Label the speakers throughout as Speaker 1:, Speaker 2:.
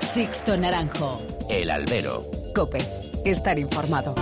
Speaker 1: Sixto Naranjo.
Speaker 2: El albero.
Speaker 1: Cope. Estar informado.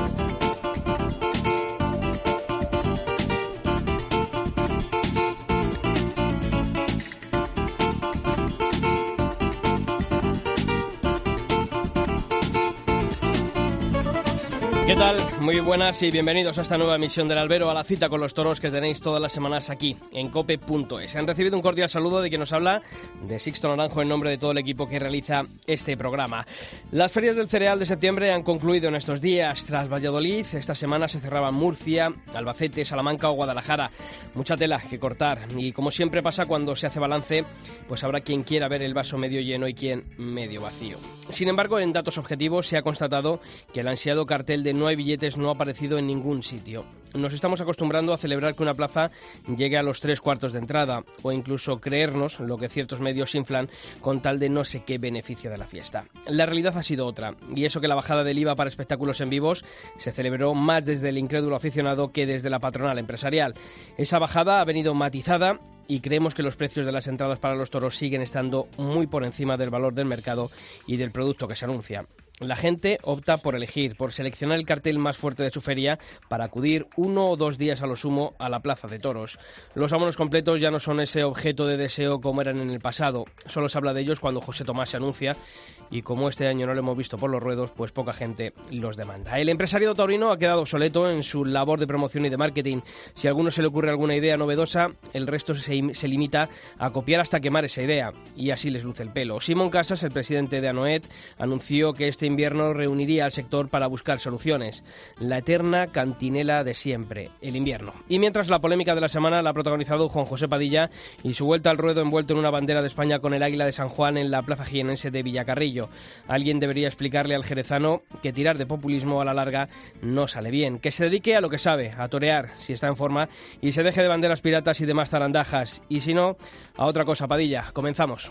Speaker 3: ¿Qué tal? Muy buenas y bienvenidos a esta nueva emisión del Albero, a la cita con los toros que tenéis todas las semanas aquí, en cope.es. Han recibido un cordial saludo de quien nos habla, de Sixto Naranjo, en nombre de todo el equipo que realiza este programa. Las ferias del cereal de septiembre han concluido en estos días. Tras Valladolid, esta semana se cerraban Murcia, Albacete, Salamanca o Guadalajara. Mucha tela que cortar y como siempre pasa cuando se hace balance, pues habrá quien quiera ver el vaso medio lleno y quien medio vacío. Sin embargo, en datos objetivos se ha constatado que el ansiado cartel de no hay billetes no ha aparecido en ningún sitio. Nos estamos acostumbrando a celebrar que una plaza llegue a los tres cuartos de entrada o incluso creernos lo que ciertos medios inflan con tal de no sé qué beneficio de la fiesta. La realidad ha sido otra y eso que la bajada del IVA para espectáculos en vivos se celebró más desde el incrédulo aficionado que desde la patronal empresarial. Esa bajada ha venido matizada y creemos que los precios de las entradas para los toros siguen estando muy por encima del valor del mercado y del producto que se anuncia. La gente opta por elegir, por seleccionar el cartel más fuerte de su feria para acudir uno o dos días a lo sumo a la plaza de toros. Los abonos completos ya no son ese objeto de deseo como eran en el pasado. Solo se habla de ellos cuando José Tomás se anuncia y como este año no lo hemos visto por los ruedos, pues poca gente los demanda. El empresario taurino ha quedado obsoleto en su labor de promoción y de marketing. Si a alguno se le ocurre alguna idea novedosa, el resto se, limita a copiar hasta quemar esa idea y así les luce el pelo. Simón Casas, el presidente de Anoet, anunció que este invierno reuniría al sector para buscar soluciones. La eterna cantinela de siempre, el invierno. Y mientras la polémica de la semana la ha protagonizado Juan José Padilla y su vuelta al ruedo envuelto en una bandera de España con el águila de San Juan en la plaza jienense de Villacarrillo. Alguien debería explicarle al jerezano que tirar de populismo a la larga no sale bien. Que se dedique a lo que sabe, a torear, si está en forma, y se deje de banderas piratas y demás zarandajas. Y si no, a otra cosa, Padilla. Comenzamos.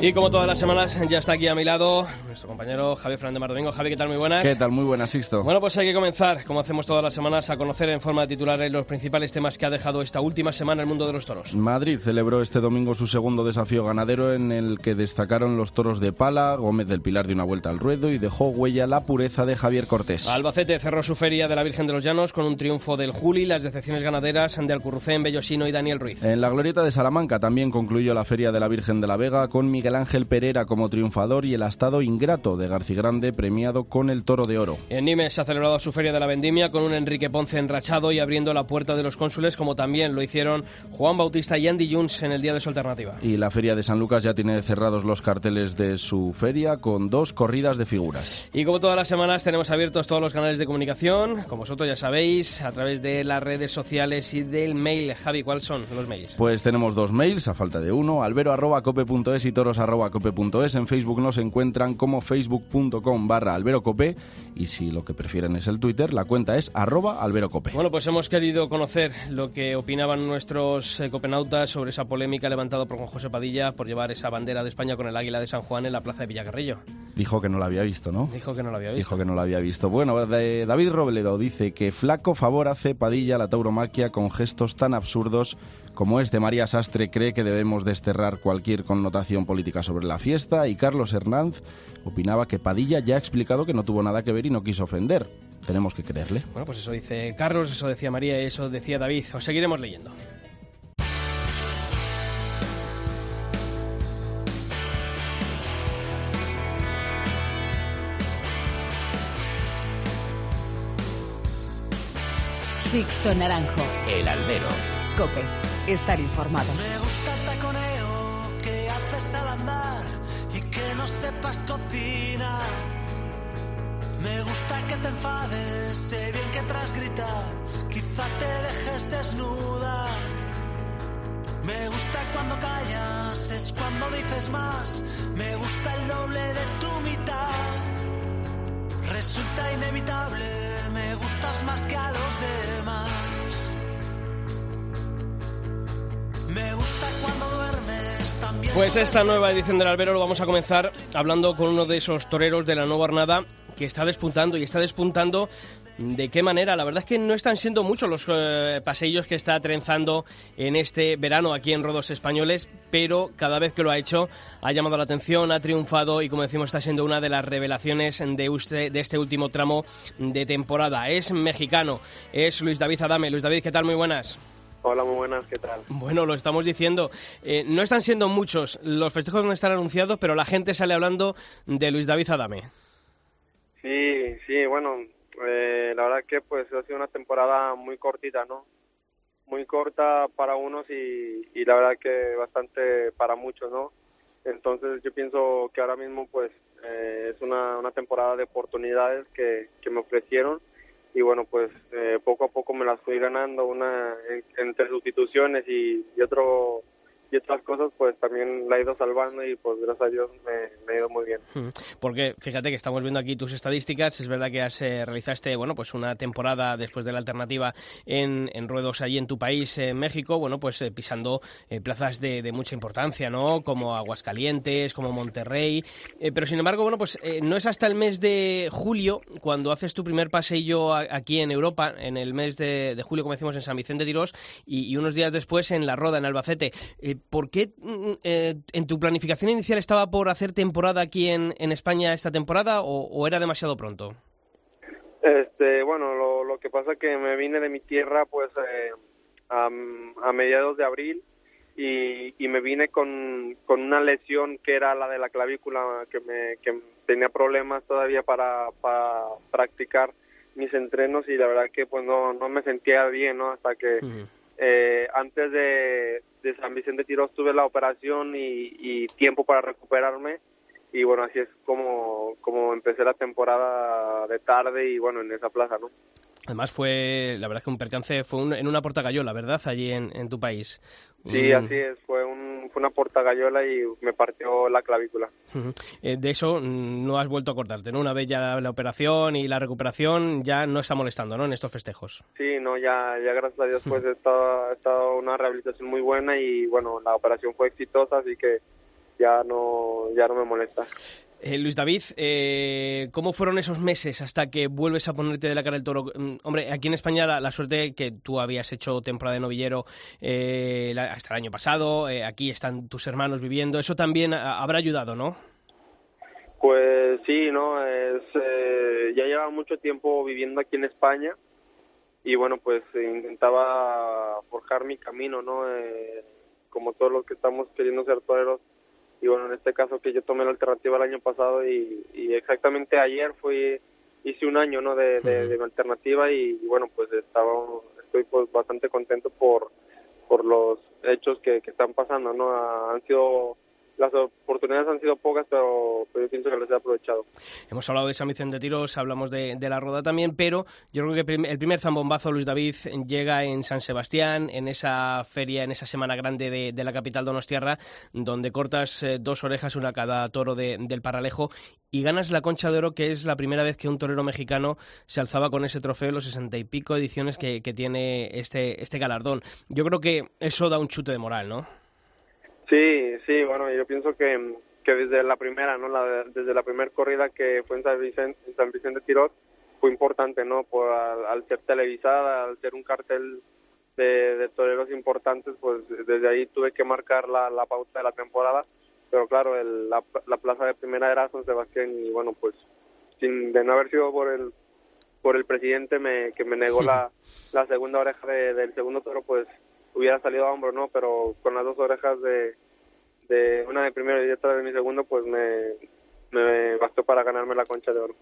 Speaker 3: Y como todas las semanas, ya está aquí a mi lado nuestro compañero Javier Fernández Mardomingo. Javi, ¿qué tal? Muy buenas.
Speaker 4: ¿Qué tal? Muy buenas, Sixto.
Speaker 3: Bueno, pues hay que comenzar, como hacemos todas las semanas, a conocer en forma de titulares los principales temas que ha dejado esta última semana el mundo de los toros.
Speaker 4: Madrid celebró este domingo su segundo desafío ganadero en el que destacaron los toros de Pala, Gómez del Pilar de una vuelta al ruedo y dejó huella la pureza de Javier Cortés.
Speaker 3: Albacete cerró su feria de la Virgen de los Llanos con un triunfo del Juli, las decepciones ganaderas de Alcurrucén, Bellosino y Daniel Ruiz.
Speaker 4: En la Glorieta de Salamanca también concluyó la feria de la Virgen de la Vega con Miguel Ángel Pereira como triunfador y el astado ingrato de García Grande premiado con el toro de oro.
Speaker 3: En Nimes se ha celebrado su feria de la vendimia con un Enrique Ponce enrachado y abriendo la puerta de los cónsules como también lo hicieron Juan Bautista y Andy Jones en el día de su alternativa.
Speaker 4: Y la feria de San Lucas ya tiene cerrados los carteles de su feria con dos corridas de figuras.
Speaker 3: Y como todas las semanas tenemos abiertos todos los canales de comunicación, como vosotros ya sabéis, a través de las redes sociales y del mail. Javi, ¿cuáles son los mails?
Speaker 4: Pues tenemos dos mails, a falta de uno, albero.cope.es y toros.cope.es. En Facebook nos encuentran como facebook.com barra alberocope y si lo que prefieren es el Twitter, la cuenta es arroba alberocope.
Speaker 3: Bueno, pues hemos querido conocer lo que opinaban nuestros eh, copenautas sobre esa polémica levantada por Juan José Padilla por llevar esa bandera de España con el águila de San Juan en la plaza de Villacarrillo.
Speaker 4: Dijo que no la había visto, ¿no?
Speaker 3: Dijo que no la había visto.
Speaker 4: Dijo que no la había visto. Bueno, de David Robledo dice que flaco favor hace Padilla la tauromaquia con gestos tan absurdos como este. María Sastre cree que debemos desterrar cualquier connotación política sobre la fiesta y Carlos Hernández opinaba que Padilla ya ha explicado que no tuvo nada que ver y no quiso ofender. Tenemos que creerle.
Speaker 3: Bueno, pues eso dice Carlos, eso decía María y eso decía David. Os seguiremos leyendo.
Speaker 1: Sixto Naranjo.
Speaker 2: El albero.
Speaker 1: Cope. Estar informado.
Speaker 5: Me gusta el taconeo que haces al andar y que no sepas cocinar. Me gusta que te enfades, sé bien que tras gritar, quizá te dejes desnuda. Me gusta cuando callas, es cuando dices más. Me gusta el doble de tu mitad. resulta inevitable, me gustas más que a los demás.
Speaker 3: Pues esta nueva edición del Albero lo vamos a comenzar hablando con uno de esos toreros de la nueva hornada que está despuntando y está despuntando ¿De qué manera? La verdad es que no están siendo muchos los eh, paseillos que está trenzando en este verano aquí en Rodos Españoles, pero cada vez que lo ha hecho ha llamado la atención, ha triunfado y como decimos está siendo una de las revelaciones de, de este último tramo de temporada. Es mexicano, es Luis David Adame. Luis David, ¿qué tal? Muy buenas.
Speaker 6: Hola, muy buenas, ¿qué tal?
Speaker 3: Bueno, lo estamos diciendo. Eh, no están siendo muchos los festejos donde están anunciados, pero la gente sale hablando de Luis David Adame.
Speaker 6: Sí, sí, bueno, eh, la verdad que pues ha sido una temporada muy cortita, ¿no? Muy corta para unos y, y la verdad que bastante para muchos, ¿no? Entonces yo pienso que ahora mismo pues eh, es una, una temporada de oportunidades que, que me ofrecieron y bueno pues eh, poco a poco me las fui ganando una entre sustituciones y, y otro y otras cosas pues también la he ido salvando y pues gracias a Dios me, ha ido muy bien.
Speaker 3: Porque fíjate que estamos viendo aquí tus estadísticas, es verdad que has, eh, realizaste bueno pues una temporada después de la alternativa en, en ruedos allí en tu país, en México, bueno pues eh, pisando eh, plazas de, mucha importancia, ¿no? Como Aguascalientes, como Monterrey, pero sin embargo bueno pues no es hasta el mes de julio cuando haces tu primer paseillo aquí en Europa, en el mes de, de julio como decimos en San Vicente de Tirós y, y, unos días después en La Roda, en Albacete. ¿Por qué mm, eh, en tu planificación inicial estaba por hacer temporada aquí en, en España esta temporada o, era demasiado pronto?
Speaker 6: Este, bueno, lo, lo, que pasa es que me vine de mi tierra pues eh, a, a, mediados de abril y, y me vine con, con, una lesión que era la de la clavícula que me que tenía problemas todavía para, para practicar mis entrenos y la verdad que pues no, no me sentía bien, ¿no? Hasta que eh, antes de, San Vicente Tiros tuve la operación y, y, tiempo para recuperarme y bueno, así es como, como empecé la temporada de tarde y bueno, en esa plaza, ¿no?
Speaker 3: Además fue, la verdad que un percance fue un, en una portagallola, ¿verdad? Allí en, en tu país.
Speaker 6: Sí, así es, fue, un, fue una portagallola y me partió la clavícula.
Speaker 3: Eh, de eso mm, no has vuelto a cortarte, ¿no? Una vez ya la, operación y la recuperación ya no está molestando, ¿no? En estos festejos.
Speaker 6: Sí, no, ya, ya gracias a Dios pues he estado, estado una rehabilitación muy buena y bueno, la operación fue exitosa, así que ya no, ya no me molesta.
Speaker 3: Eh, Luis David, eh, ¿cómo fueron esos meses hasta que vuelves a ponerte de la cara del toro? Mm, hombre, aquí en España la, la suerte que tú habías hecho temporada de novillero eh, la, hasta el año pasado, eh, aquí están tus hermanos viviendo, eso también habrá ayudado, ¿no?
Speaker 6: Pues sí, no, es, eh, ya llevaba mucho tiempo viviendo aquí en España y bueno, pues intentaba forjar mi camino, ¿no? Eh, como todos los que estamos queriendo ser toreros y bueno, en este caso que yo tomé la alternativa el año pasado y, y exactamente ayer fui hice un año no de, de, de mi alternativa y, y, bueno pues estaba estoy pues bastante contento por por los hechos que, que están pasando no han sido las oportunidades han sido pocas, pero, pero, yo pienso que las he aprovechado.
Speaker 3: Hemos hablado de San Vicente de Tiros, hablamos de, de, la Roda también, pero yo creo que el primer zambombazo, Luis David, llega en San Sebastián, en esa feria, en esa semana grande de, la capital donostiarra, donde cortas eh, dos orejas, una cada toro de, del Paralejo, y ganas la Concha de Oro, que es la primera vez que un torero mexicano se alzaba con ese trofeo, los sesenta y pico ediciones que, que tiene este, este galardón. Yo creo que eso da un chute de moral, ¿no?
Speaker 6: Sí, sí, bueno, yo pienso que, que desde la primera, ¿no? La, desde la primera corrida que fue en San Vicente, en San Vicente Tirot, fue importante, ¿no? Por, al, al, ser televisada, al ser un cartel de, de, toreros importantes, pues desde ahí tuve que marcar la, la pauta de la temporada. Pero claro, el, la, la plaza de primera era San Sebastián y bueno, pues sin de no haber sido por el por el presidente me, que me negó la, la segunda oreja de, del segundo toro, pues hubiera salido a hombro, ¿no? Pero con las dos orejas de, de una de primero y otra de mi segundo, pues me, me bastó para ganarme la concha de oro.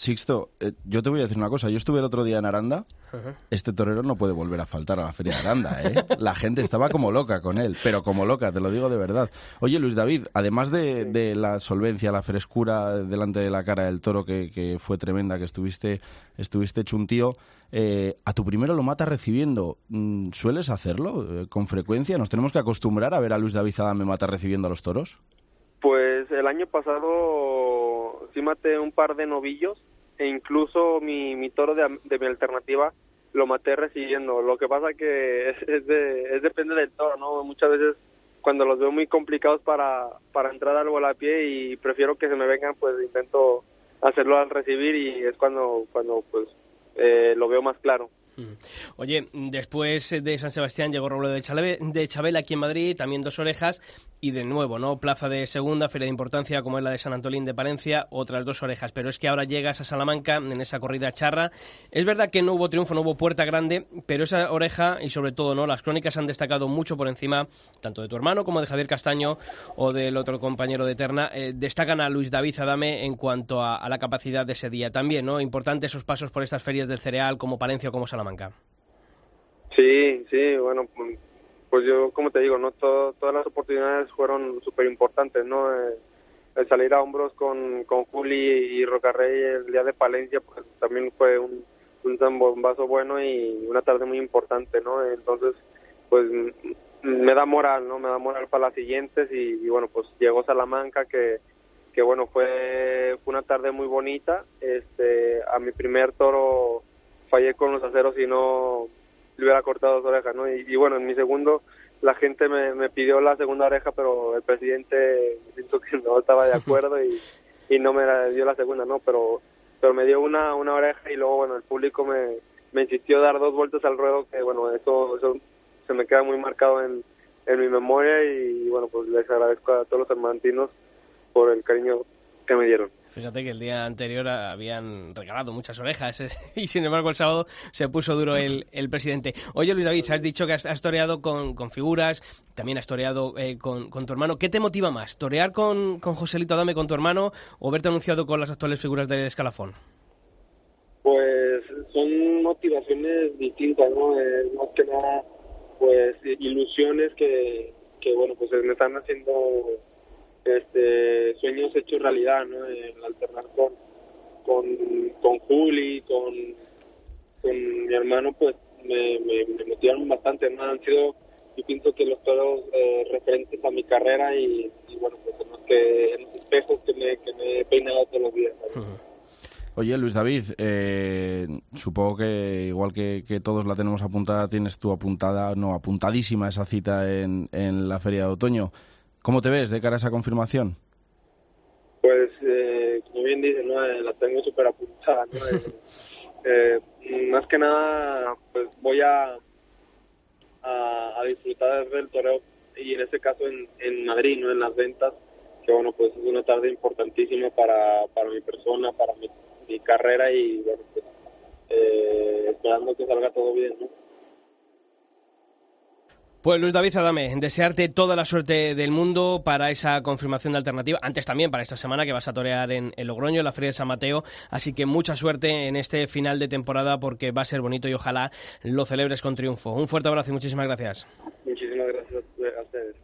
Speaker 4: Sixto, eh, yo te voy a decir una cosa. Yo estuve el otro día en Aranda. Uh -huh. Este torero no puede volver a faltar a la feria de Aranda, ¿eh? La gente estaba como loca con él, pero como loca, te lo digo de verdad. Oye, Luis David, además de, de la solvencia, la frescura delante de la cara del toro, que, que fue tremenda, que estuviste, estuviste hecho un tío, eh, a tu primero lo mata recibiendo. Mm, ¿Sueles hacerlo eh, con frecuencia? ¿Nos tenemos que acostumbrar a ver a Luis David Adame mata recibiendo a los toros?
Speaker 6: Pues el año pasado sí maté un par de novillos e incluso mi, mi toro de, mi alternativa lo maté recibiendo. Lo que pasa que es, es, de, es depende del toro, ¿no? Muchas veces cuando los veo muy complicados para, para entrar al pie y prefiero que se me vengan, pues intento hacerlo al recibir y es cuando, cuando pues eh, lo veo más claro.
Speaker 3: Oye, después de San Sebastián llegó Robledo de, de Chabela aquí en Madrid, también dos orejas, y de nuevo, ¿no? Plaza de segunda, feria de importancia como es la de San Antolín de Palencia, otras dos orejas. Pero es que ahora llegas a Salamanca en esa corrida charra. Es verdad que no hubo triunfo, no hubo puerta grande, pero esa oreja y sobre todo, ¿no? Las crónicas han destacado mucho por encima, tanto de tu hermano como de Javier Castaño o del otro compañero de Eterna. Eh, destacan a Luis David Adame en cuanto a, a la capacidad de ese día. También, ¿no? Importante esos pasos por estas ferias del cereal como Palencia o como Salamanca.
Speaker 6: Sí, sí, bueno, pues, pues yo, como te digo, no todas las oportunidades fueron súper importantes, ¿no? Eh, el salir a hombros con, con Juli y Rocarrey el día de Palencia, pues también fue un, un bueno y una tarde muy importante, ¿no? Entonces, pues me da moral, ¿no? Me da moral para las siguientes y, bueno, pues llegó Salamanca que que bueno, fue, fue una tarde muy bonita. Este, a mi primer toro fallé con los aceros y no le hubiera cortado dos orejas, ¿no? Y, bueno, en mi segundo la gente me, me, pidió la segunda oreja, pero el presidente siento que no estaba de acuerdo y, no me dio la segunda, ¿no? Pero pero me dio una, una oreja y luego, bueno, el público me, me insistió dar dos vueltas al ruedo, que bueno, eso, eso se me queda muy marcado en, en mi memoria y, bueno, pues les agradezco a todos los hermantinos por el cariño que me dieron.
Speaker 3: Fíjate que el día anterior habían regalado muchas orejas y sin embargo el sábado se puso duro el, el presidente. Oye Luis David, has dicho que has, toreado con, con, figuras, también has toreado eh, con, con, tu hermano. ¿Qué te motiva más? ¿Torear con, con Joselito Adame, con tu hermano o verte anunciado con las actuales figuras del escalafón?
Speaker 6: Pues son motivaciones distintas, ¿no? Eh, más que nada, pues ilusiones que, que bueno, pues me están haciendo este sueños hechos realidad, ¿no? El alternar con, con, Juli, con, con mi hermano, pues me, me, motivaron bastante, ¿no? Han sido, yo pienso que los todos eh, referentes a mi carrera y, bueno, pues en los, que, en los espejos que me, que me he peinado todos los días.
Speaker 4: Oye, Luis David, eh, supongo que igual que, que, todos la tenemos apuntada, tienes tú apuntada, no, apuntadísima esa cita en, en la Feria de Otoño. ¿Cómo te ves de cara a esa confirmación?
Speaker 6: Pues, eh, como bien dices, ¿no? Eh, la tengo súper apuntada. ¿no? Eh, más que nada, pues voy a, a, disfrutar del toreo y en este caso en, en Madrid, ¿no? en las ventas, que bueno, pues es una tarde importantísima para, para mi persona, para mi, mi carrera y bueno, pues, esperando que salga todo bien. ¿no?
Speaker 3: Pues Luis David Adame, desearte toda la suerte del mundo para esa confirmación de alternativa. Antes también para esta semana que vas a torear en, Logroño, en la Feria de San Mateo. Así que mucha suerte en este final de temporada porque va a ser bonito y ojalá lo celebres con triunfo. Un fuerte abrazo y muchísimas gracias.
Speaker 6: Muchísimas gracias a ustedes.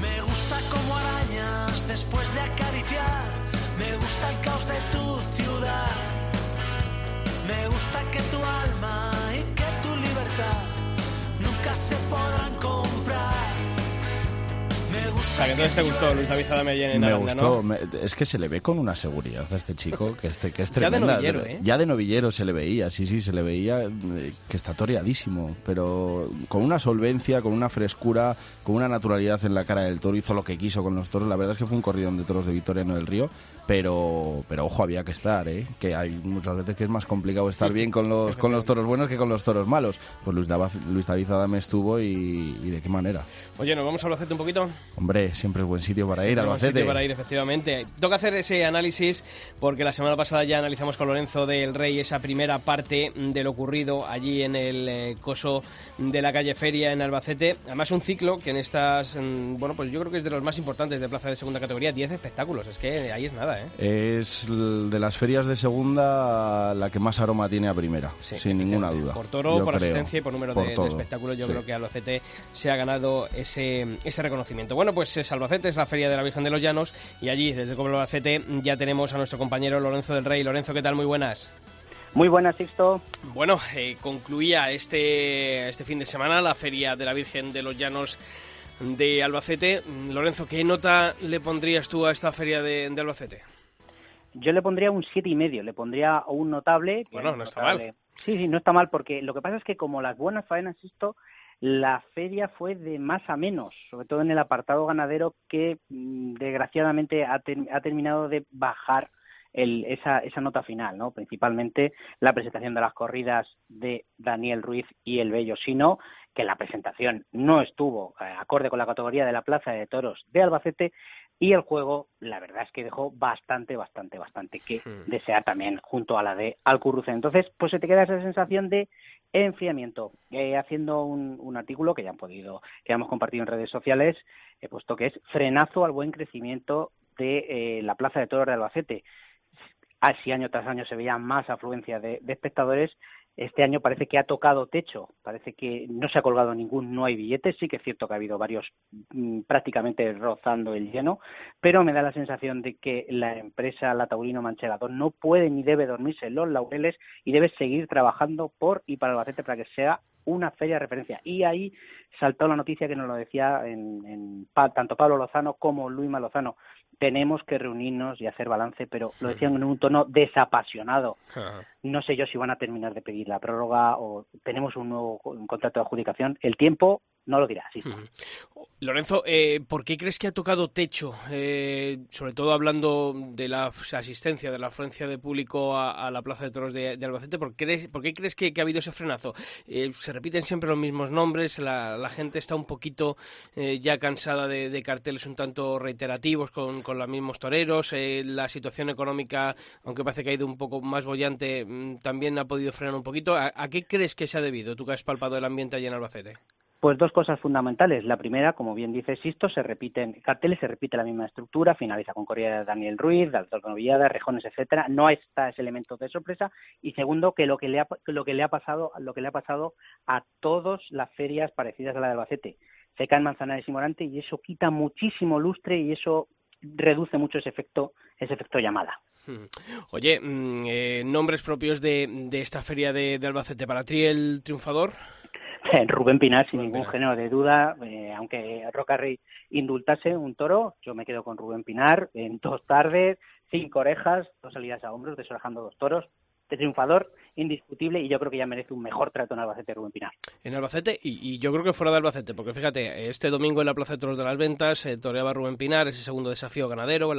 Speaker 5: Me gusta como arañas después de acariciar. Me gusta el caos de tu ciudad. Me gusta que tu alma se podrán comprar.
Speaker 3: O sea, que entonces te gustó Luis David en
Speaker 4: Me
Speaker 3: Aranda,
Speaker 4: gustó.
Speaker 3: ¿no?
Speaker 4: Me, es que se le ve con una seguridad a este chico que, este, que es
Speaker 3: Ya de
Speaker 4: tremenda.
Speaker 3: novillero, ¿eh?
Speaker 4: Ya de novillero se le veía, sí, sí, se le veía eh, que está toreadísimo, pero con una solvencia, con una frescura, con una naturalidad en la cara del toro. Hizo lo que quiso con los toros. La verdad es que fue un corridón de toros de Victoriano del Río, pero, pero ojo, había que estar, ¿eh? Que hay muchas veces que es más complicado estar bien con los, con los toros buenos que con los toros malos. Pues Luis, David, Luis David Adame estuvo y, y de qué manera.
Speaker 3: Oye, ¿nos vamos a Albacete un poquito?
Speaker 4: Hombre, siempre es buen sitio para ir,
Speaker 3: Siempre buen
Speaker 4: Albacete.
Speaker 3: sitio para ir, efectivamente. Toca hacer ese análisis porque la semana pasada ya analizamos con Lorenzo del Rey esa primera parte de lo ocurrido allí en el eh, coso de la calle Feria en Albacete. Además, un ciclo que en estas, mm, bueno, pues yo creo que es de los más importantes de plaza de segunda categoría. 10 espectáculos, es que ahí es nada, ¿eh?
Speaker 4: Es de las ferias de segunda la que más aroma tiene a primera,
Speaker 3: Sí,
Speaker 4: sin ninguna duda.
Speaker 3: Por toro,
Speaker 4: yo
Speaker 3: por
Speaker 4: creo.
Speaker 3: asistencia y por número
Speaker 4: Por
Speaker 3: de, espectáculos, yo
Speaker 4: sí.
Speaker 3: creo que Albacete se ha ganado ese, ese reconocimiento. Bueno, pues es Albacete, es la Feria de la Virgen de los Llanos, y allí, desde Coblo Albacete, ya tenemos a nuestro compañero Lorenzo del Rey. Lorenzo, ¿qué tal? Muy buenas.
Speaker 7: Muy buenas, Sixto.
Speaker 3: Bueno, eh, concluía este, este fin de semana la Feria de la Virgen de los Llanos de Albacete. Lorenzo, ¿qué nota le pondrías tú a esta feria de, de Albacete?
Speaker 7: Yo le pondría un siete y medio, le pondría un notable.
Speaker 3: Bueno, no está mal.
Speaker 7: Sí, sí, no está mal, porque lo que pasa es que como las buenas faenas, esto, la feria fue de más a menos, sobre todo en el apartado ganadero, que mm, desgraciadamente ha, ha terminado de bajar el, esa, esa nota final, ¿no? Principalmente la presentación de las corridas de Daniel Ruiz y el Bello Sino, que la presentación no estuvo eh, acorde con la categoría de la Plaza de Toros de Albacete y el juego, la verdad es que dejó bastante, bastante, bastante que hmm. desear también junto a la de Alcurruce. Entonces, pues se te queda esa sensación de enfriamiento. Eh, haciendo un, un, artículo que ya han podido, que hemos compartido en redes sociales, he puesto que es frenazo al buen crecimiento de eh, la Plaza de Toros de Albacete. Así año tras año se veía más afluencia de, de espectadores, este año parece que ha tocado techo, parece que no se ha colgado ningún, no hay billetes, sí que es cierto que ha habido varios mm, prácticamente rozando el lleno, pero me da la sensación de que la empresa La Taurino Manchegado no puede ni debe dormirse en los laureles y debe seguir trabajando por y para el Albacete para que sea una feria de referencia. Y ahí saltó la noticia que nos lo decía en, en, tanto Pablo Lozano como Luis Lozano tenemos que reunirnos y hacer balance, pero lo decían en un tono desapasionado. No sé yo si van a terminar de pedir la prórroga o tenemos un nuevo contrato de adjudicación. El tiempo no lo dirá. Sí.
Speaker 3: Lorenzo, eh, ¿por qué crees que ha tocado techo? Eh, sobre todo hablando de la asistencia, de la afluencia de público a, la Plaza de Toros de, Albacete, ¿por qué, crees que, ha habido ese frenazo? Eh, se repiten siempre los mismos nombres, la, gente está un poquito ya cansada de, carteles un tanto reiterativos con, los mismos toreros, la situación económica, aunque parece que ha ido un poco más bollante, mm, también ha podido frenar un poquito. ¿A, ¿A qué crees que se ha debido, tú que has palpado el ambiente allí en Albacete?
Speaker 7: Pues dos cosas fundamentales. La primera, como bien dice Sisto, se repiten carteles, se repite la misma estructura, finaliza con corrida de Daniel Ruiz, de Alto Novillada, Rejones, etcétera. No está ese elemento de sorpresa. Y segundo, que lo que le ha, lo que le ha pasado, lo que le ha pasado a todas las ferias parecidas a la de Albacete. Se caen Manzanares y Morante y eso quita muchísimo lustre y eso reduce mucho ese efecto, ese efecto llamada.
Speaker 3: Oye, mm, eh, nombres propios de, de esta feria de, de Albacete para ti el triunfador.
Speaker 7: Rubén Pinar, sin ningún género de duda, eh, aunque Rocarrey indultase un toro, yo me quedo con Rubén Pinar en dos tardes, cinco orejas, dos salidas a hombros, desorejando dos toros, triunfador indiscutible y yo creo que ya merece un mejor trato en Albacete Rubén Pinar.
Speaker 3: En Albacete y, yo creo que fuera de Albacete, porque fíjate, este domingo en la Plaza de Toros de las Ventas se toreaba Rubén Pinar, ese segundo desafío ganadero,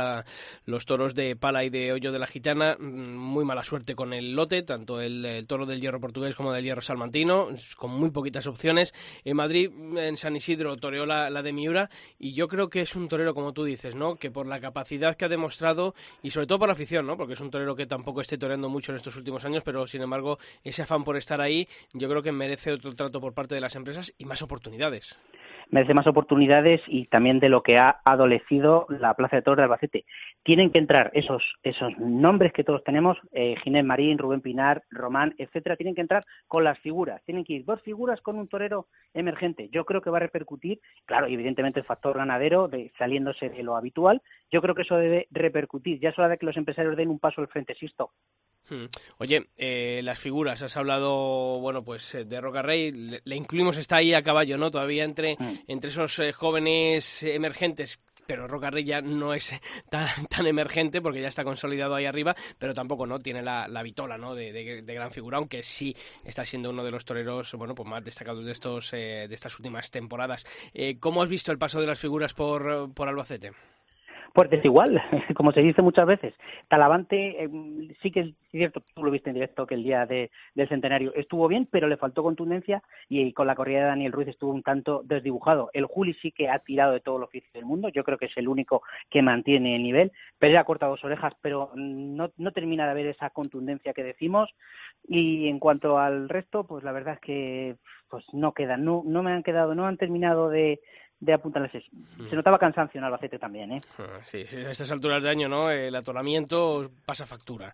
Speaker 3: los toros de Pala y de Hoyo de la Gitana, mm, muy mala suerte con el lote, tanto el, toro del hierro portugués como del hierro salmantino, con muy poquitas opciones. En Madrid, en San Isidro, toreó la, la de Miura y yo creo que es un torero, como tú dices, ¿no? que por la capacidad que ha demostrado y sobre todo por la afición, ¿no? porque es un torero que tampoco esté toreando mucho en estos últimos años, pero sin embargo ese afán por estar ahí, yo creo que merece otro trato por parte de las empresas y más oportunidades
Speaker 7: merece más oportunidades y también de lo que ha adolecido la Plaza de Toros de Albacete. Tienen que entrar esos, esos nombres que todos tenemos, eh, Ginés Marín, Rubén Pinar, Román, etcétera, tienen que entrar con las figuras. Tienen que ir dos figuras con un torero emergente. Yo creo que va a repercutir, claro, evidentemente el factor ganadero de, saliéndose de lo habitual. Yo creo que eso debe repercutir. Ya es hora de que los empresarios den un paso al frente, Sisto.
Speaker 3: Hmm. Oye, eh, las figuras, has hablado, bueno, pues eh, de Roca Rey, le, incluimos, está ahí a caballo, ¿no? Todavía entre, hmm. Entre esos eh, jóvenes emergentes pero Roca Rey ya no es tan, tan, emergente porque ya está consolidado ahí arriba, pero tampoco no tiene la, la vitola ¿no? De, gran figura, aunque sí está siendo uno de los toreros bueno, pues más destacados de, estos, de estas últimas temporadas. ¿Cómo has visto el paso de las figuras por, por Albacete?
Speaker 7: Pues desigual, como se dice muchas veces. Talavante eh, sí que es cierto, tú lo viste en directo que el día de, del centenario estuvo bien, pero le faltó contundencia y con la corrida de Daniel Ruiz estuvo un tanto desdibujado. El Juli sí que ha tirado de todo el oficio del mundo, yo creo que es el único que mantiene el nivel. Pero ha cortado dos orejas, pero no, no termina de haber esa contundencia que decimos. Y en cuanto al resto, pues la verdad es que pues no quedan, no, no me han quedado, no han terminado de de apuntarles Se mm. notaba cansancio en Albacete también, ¿eh?
Speaker 3: Ah, sí, a estas alturas de año, ¿no? El atoramiento pasa factura.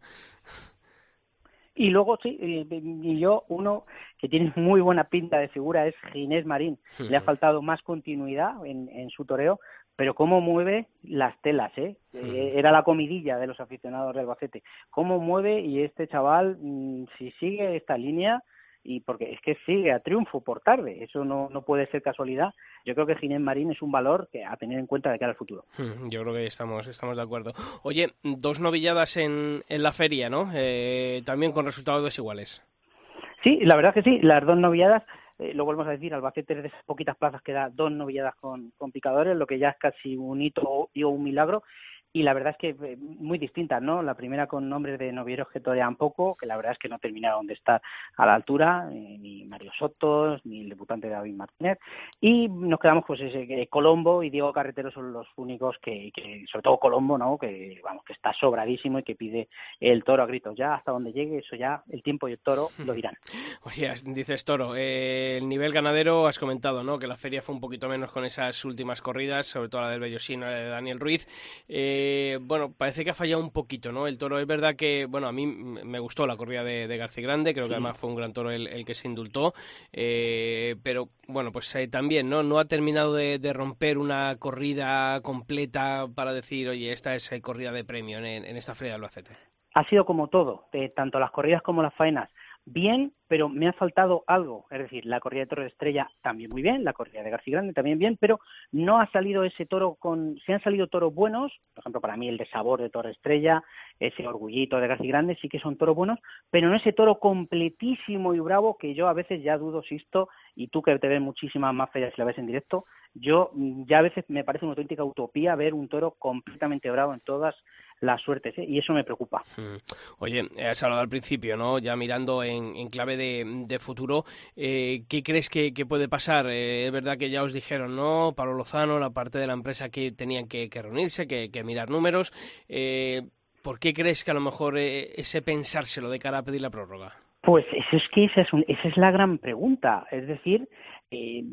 Speaker 7: Y luego, sí, y yo, uno que tiene muy buena pinta de figura es Ginés Marín. Le ha faltado más continuidad en, en su toreo, pero cómo mueve las telas, ¿eh? ¿eh? Era la comidilla de los aficionados del Albacete. Cómo mueve y este chaval, mm, si sigue esta línea, y porque es que sigue a triunfo por tarde, eso no, no puede ser casualidad. Yo creo que Ginés Marín es un valor que a tener en cuenta de cara al futuro.
Speaker 3: Hmm, yo creo que estamos, estamos de acuerdo. Oye, dos novilladas en, en la feria, ¿no? Eh, también con resultados desiguales.
Speaker 7: Sí, la verdad que sí, las dos novilladas eh, lo volvemos a decir, Albacete de esas poquitas plazas que da dos novilladas con, con picadores, lo que ya es casi un hito y un milagro y la verdad es que eh, muy distintas, ¿no? La primera con nombres de novieros que torean poco, que la verdad es que no terminaron de estar a la altura, eh, ni Mario Sotos, ni el debutante David Martínez, y nos quedamos pues ese Colombo y Diego Carretero son los únicos que, que, sobre todo Colombo, ¿no? Que vamos, que está sobradísimo y que pide el toro a gritos. Ya hasta donde llegue, eso ya el tiempo y el toro lo dirán.
Speaker 3: Oye, dices toro, eh, el nivel ganadero has comentado, ¿no? Que la feria fue un poquito menos con esas últimas corridas, sobre todo la del Bellosino, la de Daniel Ruiz. Eh, eh, bueno, parece que ha fallado un poquito, ¿no? El toro es verdad que, bueno, a mí me gustó la corrida de, de García Grande, creo que además fue un gran toro el, que se indultó, eh, pero bueno, pues eh, también, ¿no? No ha terminado de, romper una corrida completa para decir, oye, esta es corrida de premio en, esta feria de Albacete.
Speaker 7: Ha sido como todo, tanto las corridas como las faenas bien, pero me ha faltado algo. Es decir, la corrida de Toro Estrella también muy bien, la corrida de García Grande también bien, pero no ha salido ese toro con. Se han salido toros buenos, por ejemplo, para mí el de sabor de Toro Estrella, ese orgullito de García Grande, sí que son toros buenos, pero no ese toro completísimo y bravo que yo a veces ya dudo, Sisto, y tú que te ves muchísimas más ferias si la ves en directo, yo ya a veces me parece una auténtica utopía ver un toro completamente bravo en todas las suertes, ¿eh? y eso me preocupa.
Speaker 3: Hmm. Oye, has hablado al principio, ¿no? Ya mirando en, clave de, futuro, eh, ¿qué crees que, puede pasar? Eh, es verdad que ya os dijeron, ¿no? Pablo Lozano, la parte de la empresa que tenían que, reunirse, que, mirar números. ¿Por qué crees que a lo mejor ese pensárselo de cara a pedir la prórroga?
Speaker 7: Pues eso es que esa es, esa es la gran pregunta. Es decir, eh,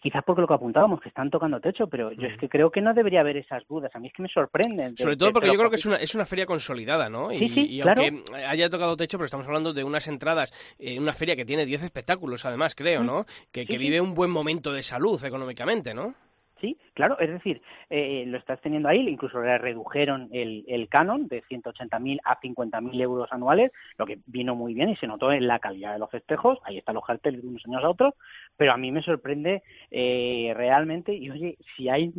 Speaker 7: quizás porque lo que apuntábamos, que están tocando techo, pero yo es que creo que no debería haber esas dudas. A mí es que me sorprenden.
Speaker 3: Sobre todo porque yo creo que es una, es una feria consolidada, ¿no?
Speaker 7: Sí, sí,
Speaker 3: y
Speaker 7: claro.
Speaker 3: aunque haya tocado techo, pero estamos hablando de unas entradas en una feria que tiene 10 espectáculos, además, creo, ¿no? Que, que vive un buen momento de salud económicamente, ¿no?
Speaker 7: Sí, claro, es decir, eh, lo estás teniendo ahí, incluso le redujeron el, el canon de 180.000 a 50.000 euros anuales, lo que vino muy bien y se notó en la calidad de los festejos, ahí están los carteles de unos años a otros, pero a mí me sorprende eh, realmente, y oye, si hay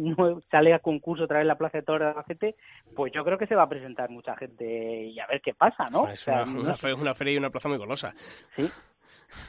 Speaker 7: sale a concurso otra vez la Plaza de Torre de Albacete, pues yo creo que se va a presentar mucha gente y a ver qué pasa, ¿no?
Speaker 3: Es una, una feria y una plaza muy golosa.
Speaker 7: Sí,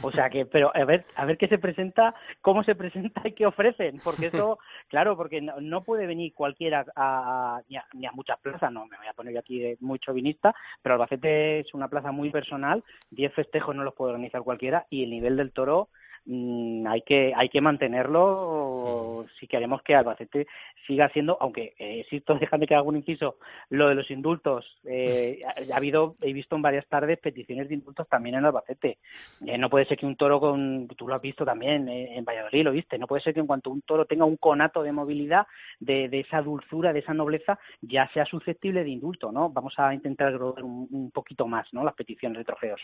Speaker 7: o sea que, pero a ver, a ver qué se presenta, cómo se presenta y qué ofrecen, porque eso, claro, porque no, puede venir cualquiera a, ni, a, muchas plazas, no me voy a poner aquí muy chauvinista, pero Albacete es una plaza muy personal, diez festejos no los puede organizar cualquiera y el nivel del toro Mm, hay que hay que mantenerlo si queremos que Albacete siga siendo aunque eh, esto déjame que haga un inciso lo de los indultos eh, ha, habido he visto en varias tardes peticiones de indultos también en Albacete. Eh, no puede ser que un toro con tú lo has visto también eh, en Valladolid lo viste no puede ser que en cuanto un toro tenga un conato de movilidad de, de esa dulzura de esa nobleza ya sea susceptible de indulto no vamos a intentar un, un poquito más no las peticiones de trofeos.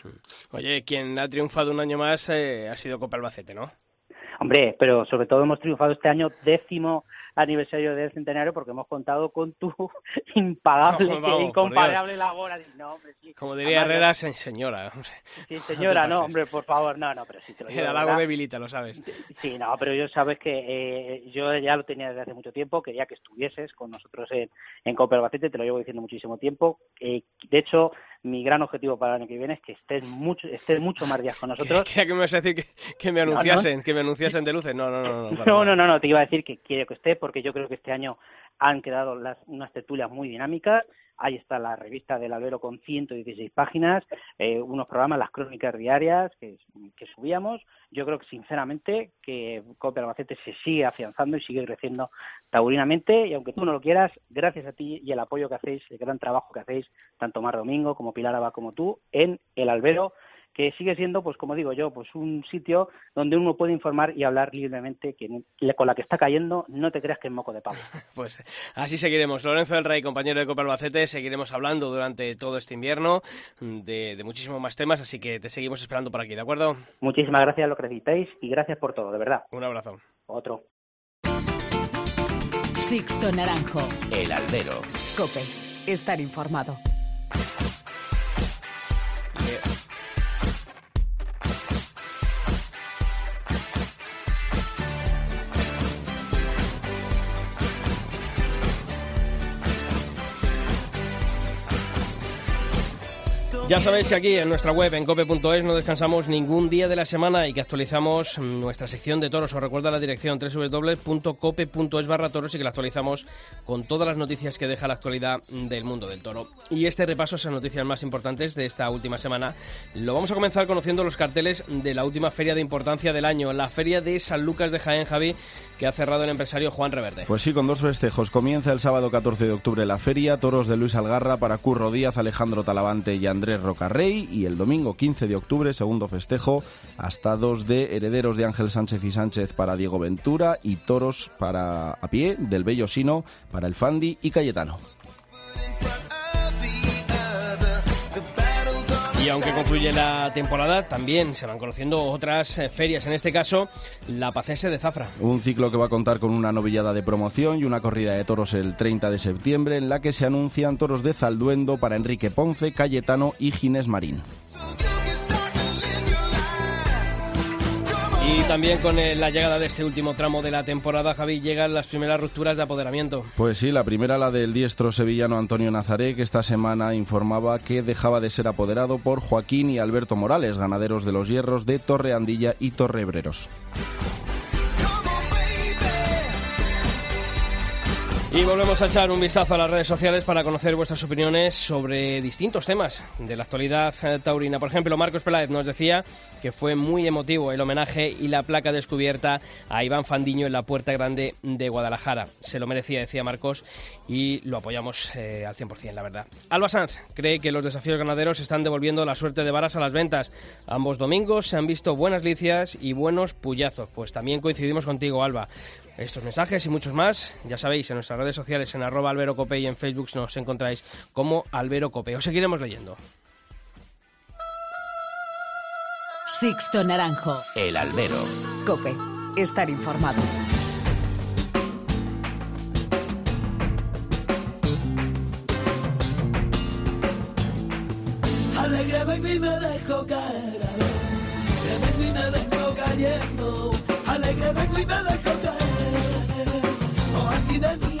Speaker 3: Oye quien ha triunfado un año más ha sido Copa ¿no?
Speaker 7: Hombre, pero sobre todo hemos triunfado este año décimo aniversario del centenario porque hemos contado con tu impagable, incomparable labor. No,
Speaker 3: Como diría Herrera, señora.
Speaker 7: Sí, señora, no, hombre, por favor, no, no, pero si te lo digo.
Speaker 3: El halago debilita, lo sabes.
Speaker 7: Sí, no, pero yo sabes que eh, yo ya lo tenía desde hace mucho tiempo, quería que estuvieses con nosotros en, en Copa Albacete, te lo llevo diciendo muchísimo tiempo. Eh, de hecho, mi gran objetivo para el año que viene es que estés mucho, estés mucho más días con nosotros.
Speaker 3: ¿Qué, que me vas a decir que, me anunciasen, que me anunciasen de luces? No, no, no.
Speaker 7: No, no, no, no, no, te iba a decir que quiero que esté porque yo creo que este año han quedado las, unas tertulias muy dinámicas. Ahí está la revista del Albero con 116 páginas, eh, unos programas, las crónicas diarias que, subíamos. Yo creo que, sinceramente, que Copa Albacete se sigue afianzando y sigue creciendo taurinamente. Y aunque tú no lo quieras, gracias a ti y el apoyo que hacéis, el gran trabajo que hacéis, tanto Mar Domingo como Pilar Aba como tú, en el Albero, que sigue siendo, pues como digo yo, pues un sitio donde uno puede informar y hablar libremente, que con la que está cayendo no te creas que es moco de pavo.
Speaker 3: pues así seguiremos. Lorenzo del Rey, compañero de Copa Albacete, seguiremos hablando durante todo este invierno de, de muchísimos más temas, así que te seguimos esperando por aquí, ¿de acuerdo?
Speaker 7: Muchísimas gracias a lo que necesitáis y gracias por todo, de verdad.
Speaker 3: Un abrazo.
Speaker 7: Otro.
Speaker 1: Sixto Naranjo.
Speaker 2: El Albero.
Speaker 1: Cope. Estar informado.
Speaker 3: Ya sabéis que aquí en nuestra web, en cope.es, no descansamos ningún día de la semana y que actualizamos nuestra sección de toros. Os recuerda la dirección www.cope.es barra toros y que la actualizamos con todas las noticias que deja la actualidad del mundo del toro. Y este repaso a las noticias más importantes de esta última semana lo vamos a comenzar conociendo los carteles de la última feria de importancia del año, la feria de San Lucas de Jaén, Javi, que ha cerrado el empresario Juan Reverde.
Speaker 4: Pues sí, con dos festejos. Comienza el sábado 14 de octubre la feria, toros de Luis Algarra para Curro Díaz, Alejandro Talavante y Andrés Rocarrey y el domingo 15 de octubre, segundo festejo, hasta dos de herederos de Ángel Sánchez y Sánchez para Diego Ventura y toros para a pie del Bello Sino para el Fandi y Cayetano.
Speaker 3: Y aunque concluye la temporada, también se van conociendo otras eh, ferias, en este caso la Pacese de Zafra.
Speaker 4: Un ciclo que va a contar con una novillada de promoción y una corrida de toros el 30 de septiembre en la que se anuncian toros de Zalduendo para Enrique Ponce, Cayetano y Ginés Marín.
Speaker 3: Y también con eh, la llegada de este último tramo de la temporada, Javi, llegan las primeras rupturas de apoderamiento.
Speaker 4: Pues sí, la primera la del diestro sevillano Antonio Nazaré, que esta semana informaba que dejaba de ser apoderado por Joaquín y Alberto Morales, ganaderos de los hierros de Torre Andilla y Torre Ebreros.
Speaker 3: Y volvemos a echar un vistazo a las redes sociales para conocer vuestras opiniones sobre distintos temas de la actualidad eh, taurina. Por ejemplo, Marcos Peláez nos decía que fue muy emotivo el homenaje y la placa descubierta a Iván Fandiño en la Puerta Grande de Guadalajara. Se lo merecía, decía Marcos, y lo apoyamos eh, al 100%, la verdad. Alba Sanz cree que los desafíos ganaderos están devolviendo la suerte de varas a las ventas. Ambos domingos se han visto buenas licias y buenos puyazos. Pues también coincidimos contigo, Alba. Estos mensajes y muchos más, ya sabéis, en nuestras redes sociales, en arroba alberocope y en Facebook nos encontráis como alberocope. Os seguiremos leyendo.
Speaker 1: Sixto Naranjo.
Speaker 2: El albero.
Speaker 1: Cope. Estar informado.
Speaker 5: Alegre baby me dejo caer, alegre baby me dejo cayendo, alegre vengo y me dejo caer, o así de mi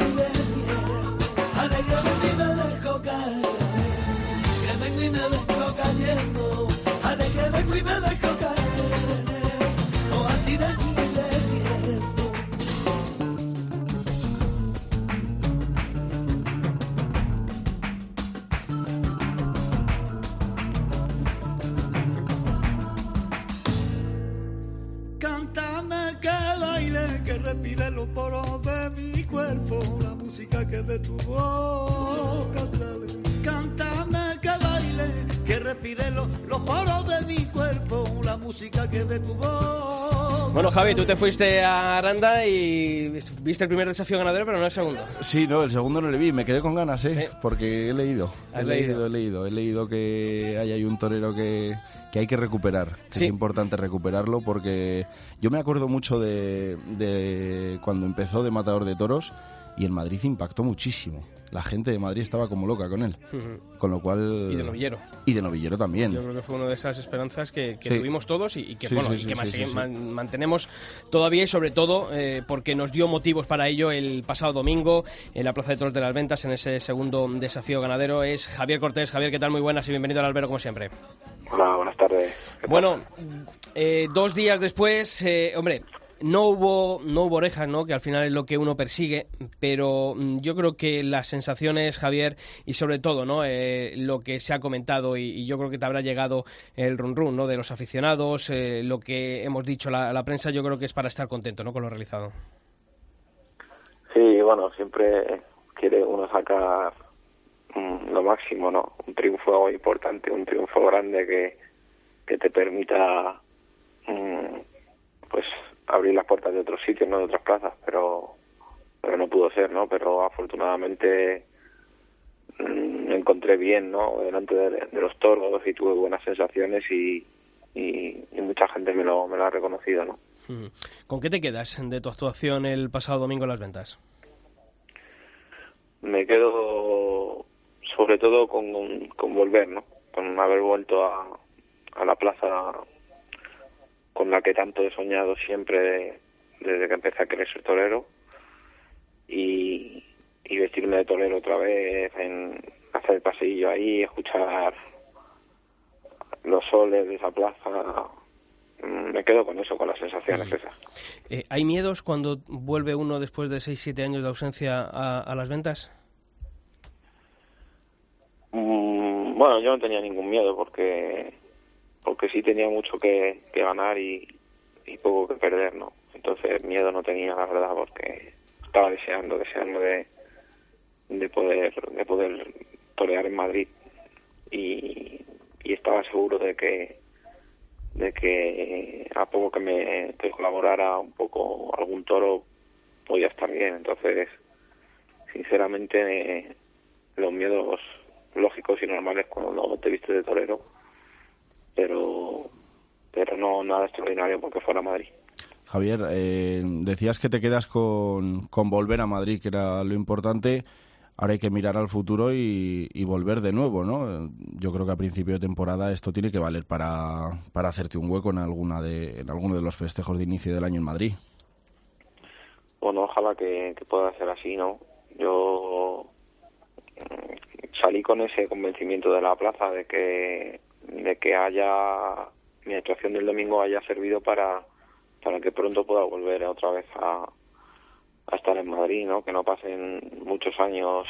Speaker 5: que de tu boca sale. Cántame que baile, que respire los, los poros de mi cuerpo, la música que de tu boca.
Speaker 3: Bueno, Javi, tú te fuiste a Aranda y viste el primer desafío ganadero, pero no el segundo.
Speaker 4: Sí, no, el segundo no le vi, me quedé con ganas, ¿eh?
Speaker 3: Sí.
Speaker 4: Porque he leído, he
Speaker 3: Has
Speaker 4: leído,
Speaker 3: leído.
Speaker 4: he leído, he leído que hay, hay un torero que, que hay que recuperar, que
Speaker 3: Sí.
Speaker 4: es importante recuperarlo porque yo me acuerdo mucho de, de cuando empezó de Matador de Toros y en Madrid impactó muchísimo. La gente de Madrid estaba como loca con él, con lo cual...
Speaker 3: Y de novillero.
Speaker 4: Y de novillero también.
Speaker 3: Yo creo que fue una de esas esperanzas que, que
Speaker 4: Sí.
Speaker 3: tuvimos todos y, y que,
Speaker 4: Sí,
Speaker 3: bueno,
Speaker 4: sí,
Speaker 3: y
Speaker 4: sí,
Speaker 3: que más- man- mantenemos todavía y sobre todo eh, porque nos dio motivos para ello el pasado domingo en la Plaza de Toros de las Ventas en ese segundo desafío ganadero es Javier Cortés. Javier, ¿qué tal? Muy buenas y bienvenido al albero como siempre.
Speaker 6: Hola, buenas tardes. ¿Qué
Speaker 3: Bueno, eh, dos días después, eh, hombre, no hubo, no hubo orejas, ¿no? Que al final es lo que uno persigue, pero mm, yo creo que las sensaciones, Javier, y sobre todo, ¿no? Eh, lo que se ha comentado y, yo creo que te habrá llegado el run run, ¿no? De los aficionados, eh, lo que hemos dicho la, la prensa, yo creo que es para estar contento, ¿no? Con lo realizado.
Speaker 8: Sí, bueno, siempre quiere uno sacar mm, lo máximo, ¿no? Un triunfo importante, un triunfo grande que, que te permita, mm, pues, abrir las puertas de otros sitios, no de otras plazas, pero, pero no pudo ser, ¿no? Pero afortunadamente mm, me encontré bien, ¿no? Delante de, de los toros y tuve buenas sensaciones y, y, y mucha gente me lo, me lo ha reconocido, ¿no?
Speaker 3: Ujú. ¿Con qué te quedas de tu actuación el pasado domingo en las ventas?
Speaker 8: me quedo sobre todo con, con volver, ¿no? Con haber vuelto a, a la plaza con la que tanto he soñado siempre desde que empecé a querer ser torero y, y vestirme de torero otra vez, en hacer el pasillo ahí, escuchar los soles de esa plaza, mm, me quedo con eso, con las sensaciones esas.
Speaker 3: Eh, ¿Hay miedos cuando vuelve uno después de 6-7 años de ausencia a, a las ventas?
Speaker 8: Mm, bueno, yo no tenía ningún miedo porque porque sí tenía mucho que, ganar y, poco que perder, ¿no? Entonces miedo no tenía, la verdad, porque estaba deseando, deseando de, de poder de poder torear en Madrid y, y estaba seguro de que de que a poco que me colaborara un poco algún toro podía estar bien entonces sinceramente los miedos lógicos y normales cuando te viste de torero pero pero no nada extraordinario porque fuera a Madrid
Speaker 4: Javier, eh, decías que te quedas con, con volver a Madrid, que era lo importante. Ahora hay que mirar al futuro y, y, volver de nuevo, ¿no? Yo creo que a principio de temporada esto tiene que valer para, para hacerte un hueco en alguna de en alguno de los festejos de inicio del año en Madrid.
Speaker 8: Bueno, ojalá que, que pueda ser así, ¿no? Yo mm, salí con ese convencimiento de la plaza de que de que haya mi actuación del domingo haya servido para para que pronto pueda volver otra vez a, a estar en Madrid, ¿no? Que no pasen muchos años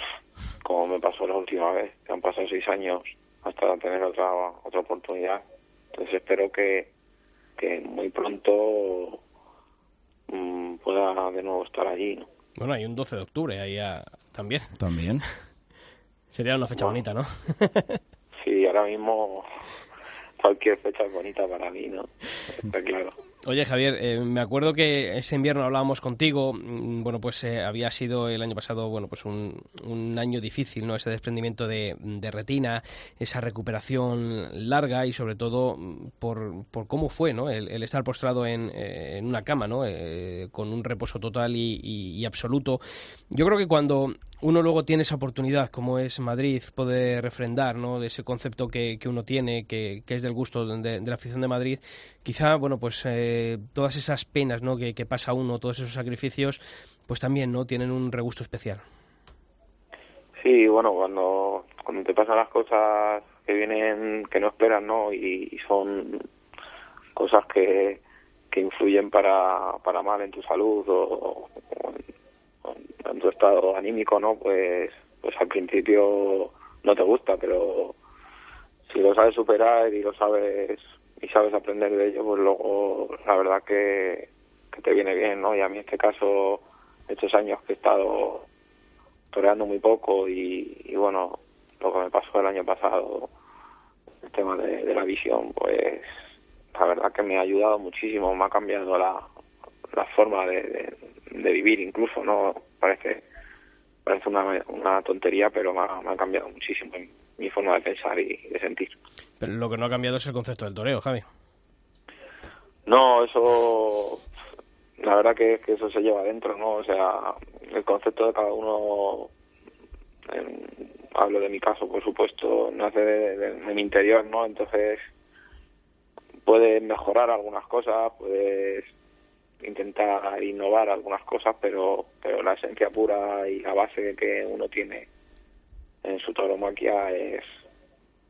Speaker 8: como me pasó la última vez, que han pasado seis años hasta tener otra otra oportunidad. Entonces espero que, que muy pronto mmm, pueda de nuevo estar allí, ¿no?
Speaker 3: Bueno, hay un 12 de octubre ahí también.
Speaker 4: También.
Speaker 3: Sería una fecha bueno, bonita, ¿no?
Speaker 8: sí, ahora mismo cualquier fecha es bonita para mí, ¿no? Está claro.
Speaker 3: Oye, Javier, eh, me acuerdo que ese invierno hablábamos contigo. mm, Bueno, pues eh, había sido el año pasado, bueno, pues un, un año difícil, ¿no? Ese desprendimiento de, retina, esa recuperación larga y sobre todo por, por cómo fue, ¿no? El, estar postrado en, eh, en, una cama, ¿no? Eh, con un reposo total y, y, absoluto. Yo creo que cuando uno luego tiene esa oportunidad, como es Madrid, poder refrendar, ¿no? Ese concepto que, que uno tiene, que, que, es del gusto de, la afición de Madrid, quizá, bueno, pues eh, todas esas penas, ¿no? Que, pasa uno, todos esos sacrificios, pues también, ¿no? Tienen un regusto especial.
Speaker 8: Sí, bueno, cuando, cuando te pasan las cosas que vienen, que no esperas, ¿no? Y, y son cosas que, que influyen para, para mal en tu salud o, o en, en tu estado anímico, ¿no? Pues, pues al principio no te gusta, pero si lo sabes superar y lo sabes y sabes aprender de ello, pues luego la verdad que, que te viene bien, ¿no? Y a mí en este caso, estos años que he estado toreando muy poco y, bueno, lo que me pasó el año pasado, el tema de la visión, pues la verdad que me ha ayudado muchísimo, me ha cambiado la, la forma de, de, de vivir incluso, ¿no? Parece parece una, una tontería, pero me ha, me ha cambiado muchísimo mi, mi, forma de pensar y de sentir.
Speaker 3: Pero lo que no ha cambiado es el concepto del toreo, Javi.
Speaker 8: No, eso, la verdad que, que eso se lleva adentro, ¿no? O sea, el concepto de cada uno, hablo de mi caso, por supuesto, nace de, de, de mi interior, ¿no? Entonces, puedes mejorar algunas cosas, puedes intentar innovar algunas cosas, pero, pero la esencia pura y la base que uno tiene en su tauromaquia es,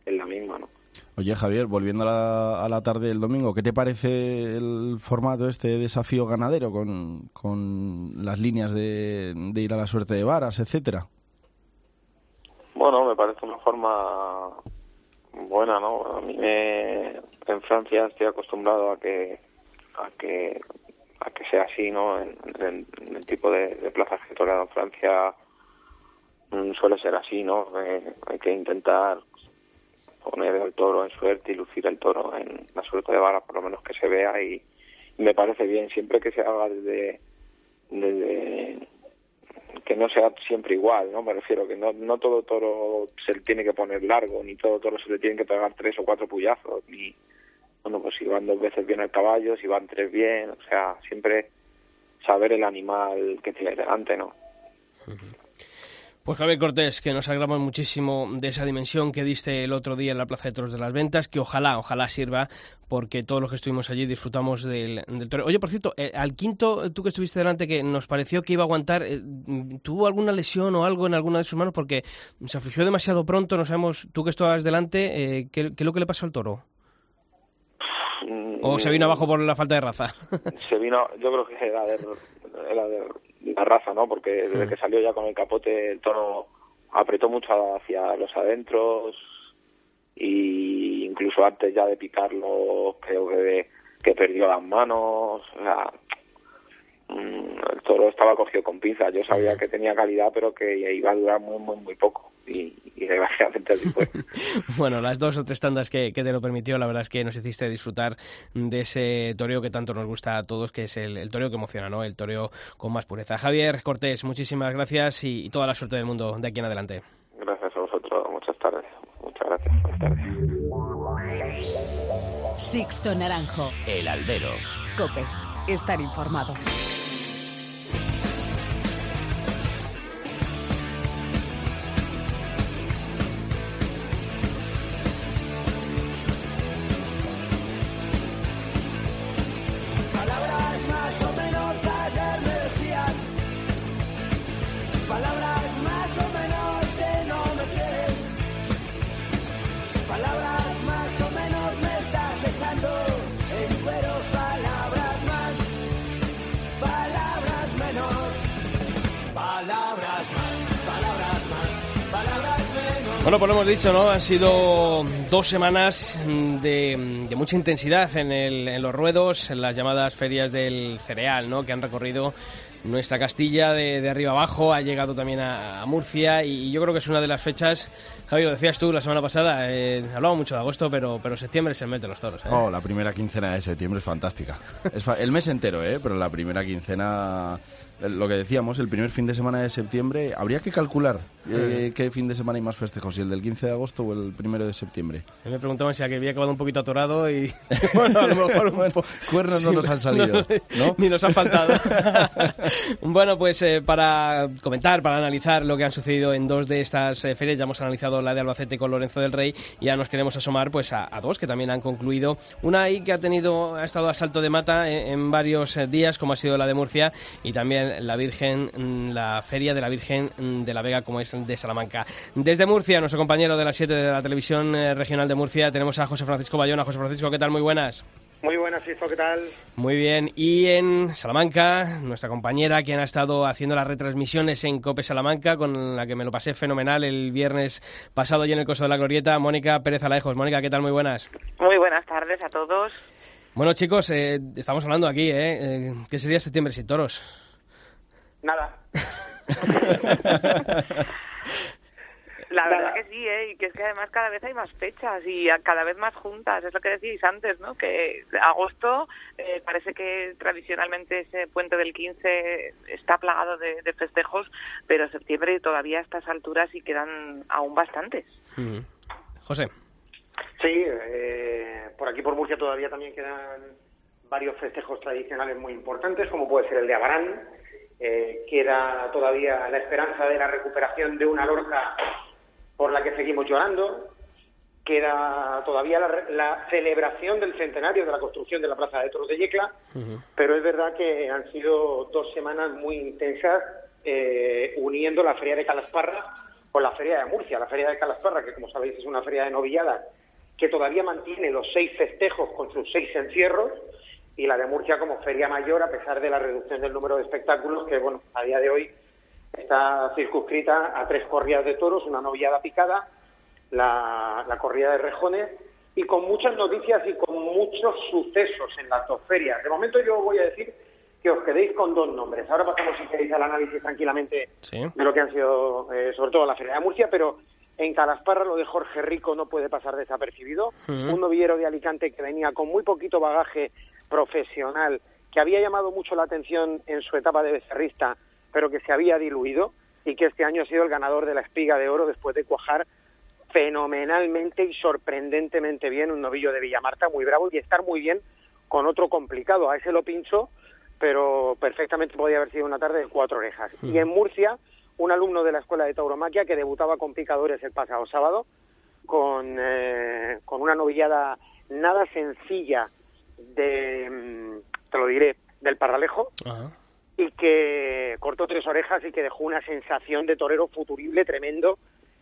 Speaker 8: es la misma, ¿no?
Speaker 4: Oye, Javier, volviendo a la, a la, tarde del domingo, ¿qué te parece el formato este desafío ganadero con, con las líneas de, de, ir a la suerte de varas, etcétera?
Speaker 8: Bueno, me parece una forma buena, ¿no? A mí me, en Francia estoy acostumbrado a que a que a que sea así, ¿no? En, el tipo de, plazas que toreado en Francia mmm, suele ser así, ¿no? Eh, hay que intentar poner el toro en suerte y lucir el toro en la suerte de vara, por lo menos que se vea y, me parece bien, siempre que se haga desde, desde que no sea siempre igual, ¿no? Me refiero que no, no todo toro se le tiene que poner largo, ni todo toro se le tiene que pegar tres o cuatro puyazos, ni bueno, pues si van dos veces bien el caballo, si van tres bien, o sea, siempre saber el animal que tiene delante, ¿no?
Speaker 3: Pues Javier Cortés, que nos alegramos muchísimo de esa dimensión que diste el otro día en la Plaza de Toros de las Ventas, que ojalá, ojalá sirva, porque todos los que estuvimos allí disfrutamos del, del toro. Oye, por cierto, eh, al quinto, tú que estuviste delante, que nos pareció que iba a aguantar, eh, ¿tuvo alguna lesión o algo en alguna de sus manos? Porque se afligió demasiado pronto, no sabemos, tú que estabas delante, eh, ¿qué, ¿qué, es lo que le pasó al toro? ¿O se vino abajo por la falta de raza?
Speaker 8: se vino, yo creo que era de, era de la raza, ¿no? Porque desde que salió ya con el capote el toro apretó mucho hacia los adentros y incluso antes ya de picarlo creo que, que perdió las manos. O sea, el toro estaba cogido con pinzas. Yo sabía que tenía calidad, pero que iba a durar muy, muy, muy poco. Y, y desgraciadamente así fue.
Speaker 3: Bueno, las dos o tres tandas que, que te lo permitió, la verdad es que nos hiciste disfrutar de ese toreo que tanto nos gusta a todos, que es el, el toreo que emociona, ¿no? El toreo con más pureza. Javier Cortés, muchísimas gracias y, y toda la suerte del mundo de aquí en adelante.
Speaker 8: Gracias a vosotros. Muchas tardes. Muchas gracias. Buenas tardes.
Speaker 1: Sixto Naranjo.
Speaker 2: El albero.
Speaker 1: Cope. Estar informado.
Speaker 3: Bueno, pues lo hemos dicho, ¿no? Han sido dos semanas de, de mucha intensidad en, el- en los ruedos, en las llamadas ferias del cereal, ¿no? Que han recorrido nuestra Castilla de, de arriba abajo, ha llegado también a, a Murcia y, yo creo que es una de las fechas, Javi, lo decías tú la semana pasada, eh, hablaba mucho de agosto, pero, pero septiembre es el mes de los toros, ¿eh?
Speaker 4: Oh, la primera quincena de septiembre es fantástica. Es fa- el mes entero, ¿eh? Pero la primera quincena, lo que decíamos, el primer fin de semana de septiembre, habría que calcular eh, qué fin de semana hay más festejos, si el del 15 de agosto o el primero de septiembre.
Speaker 3: Me preguntaban si había acabado un poquito atorado y bueno, a lo mejor un
Speaker 4: Bueno,
Speaker 3: po-
Speaker 4: cuernos no nos han salido, ¿no?
Speaker 3: Ni nos han faltado. bueno, pues eh, para comentar, para analizar lo que han sucedido en dos de estas eh, ferias, ya hemos analizado la de Albacete con Lorenzo del Rey y ya nos queremos asomar pues a, a dos que también han concluido. Una ahí que ha tenido ha estado a salto de mata en, en varios eh, días, como ha sido la de Murcia y también la Virgen, mm, la feria de la Virgen mm, de la Vega, como es de Salamanca. Desde Murcia, nuestro compañero de las 7 de la televisión eh, regional de Murcia, tenemos a José Francisco Bayona. José Francisco, ¿qué tal? Muy buenas.
Speaker 9: Muy buenas, Sisto, ¿qué tal?
Speaker 3: Muy bien, y en Salamanca, nuestra compañera quien ha estado haciendo las retransmisiones en Cope Salamanca, con la que me lo pasé fenomenal el viernes pasado allí en el Coso de la Glorieta, Mónica Pérez Alejos. Mónica, ¿qué tal? Muy buenas.
Speaker 10: Muy buenas tardes a todos.
Speaker 3: Bueno, chicos, eh, estamos hablando aquí, ¿eh? Eh, ¿Qué sería septiembre sin toros?
Speaker 9: Nada.
Speaker 10: La
Speaker 9: Nada.
Speaker 10: verdad que sí, ¿eh? y que es que además cada vez hay más fechas y a- cada vez más juntas. Es lo que decíais antes, ¿no? Que agosto eh, parece que tradicionalmente ese puente del 15 está plagado de, de festejos, pero septiembre todavía a estas alturas y quedan aún bastantes.
Speaker 3: Mm. José.
Speaker 9: Sí, eh, por aquí por Murcia todavía también quedan varios festejos tradicionales muy importantes, como puede ser el de Abarán. Eh, queda todavía la esperanza de la recuperación de una lorca por la que seguimos llorando. Queda todavía la, la celebración del centenario de la construcción de la Plaza de Toros de Yecla. Pero es verdad que han sido dos semanas muy intensas eh, uniendo la Feria de Calasparra con la Feria de Murcia. La Feria de Calasparra, que como sabéis es una feria de novilladas que todavía mantiene los seis festejos con sus seis encierros, y la de Murcia como feria mayor, a pesar de la reducción del número de espectáculos, que bueno, a día de hoy está circunscrita a tres corridas de toros, una novillada picada, la, la corrida de rejones y con muchas noticias y con muchos sucesos en las dos ferias. De momento yo voy a decir que os quedéis con dos nombres. Ahora pasamos, si queréis, al análisis tranquilamente
Speaker 3: Sí.
Speaker 9: de lo que han sido, eh, sobre todo la Feria de Murcia, pero en Calasparra lo de Jorge Rico no puede pasar desapercibido. Un novillero de Alicante que venía con muy poquito bagaje profesional, que había llamado mucho la atención en su etapa de becerrista, pero que se había diluido y que este año ha sido el ganador de la espiga de oro después de cuajar fenomenalmente y sorprendentemente bien un novillo de Villamarta muy bravo y estar muy bien con otro complicado. A ese lo pincho, pero perfectamente podía haber sido una tarde de cuatro orejas. Y en Murcia, un alumno de la Escuela de Tauromaquia que debutaba con picadores el pasado sábado, con, eh, con una novillada nada sencilla de, mm, te lo diré, del Parralejo,
Speaker 3: Ajá.
Speaker 9: y que cortó tres orejas y que dejó una sensación de torero futurible tremendo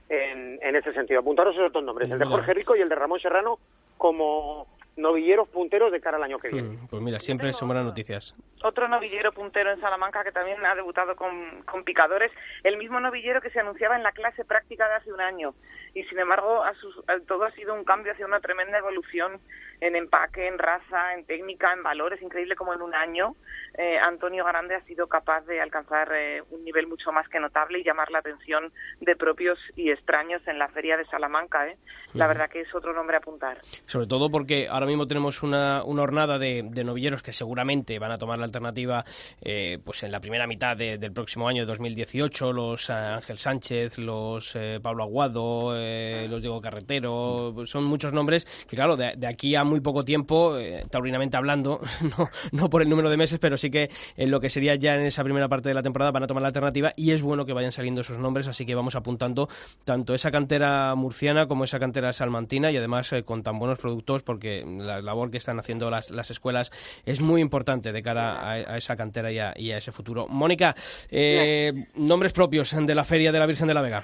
Speaker 9: en, en ese sentido. Apuntaros esos dos nombres, el de. Jorge Rico y el de Ramón Serrano, como novilleros punteros de cara al año que viene.
Speaker 3: Mm, Pues mira, siempre son buenas noticias.
Speaker 10: Otro novillero puntero en Salamanca que también ha debutado con, con picadores, el mismo novillero que se anunciaba en la clase práctica de hace un año. Y sin embargo, a sus- a- todo ha sido un cambio hacia una tremenda evolución en empaque, en raza, en técnica, en valores. Increíble como en un año eh, Antonio Grande ha sido capaz de alcanzar eh, un nivel mucho más que notable y llamar la atención de propios y extraños en la feria de Salamanca. ¿eh? La verdad que es otro nombre a apuntar.
Speaker 3: Sobre todo porque ahora mismo tenemos una, una hornada de, de novilleros que seguramente van a tomar la alternativa eh, pues en la primera mitad de- del próximo año, de 2018, los eh, Ángel Sánchez, los eh, Pablo Aguado, eh, los Diego Carretero, son muchos nombres que claro, de, de aquí a muy poco tiempo, taurinamente hablando, no, no por el número de meses, pero sí que en lo que sería ya en esa primera parte de la temporada van a tomar la alternativa y es bueno que vayan saliendo esos nombres, así que vamos apuntando tanto esa cantera murciana como esa cantera salmantina y además eh, con tan buenos productos porque la labor que están haciendo las, las escuelas es muy importante de cara a, a esa cantera y a, y a ese futuro. Mónica, eh, nombres propios de la Feria de la Virgen de la Vega.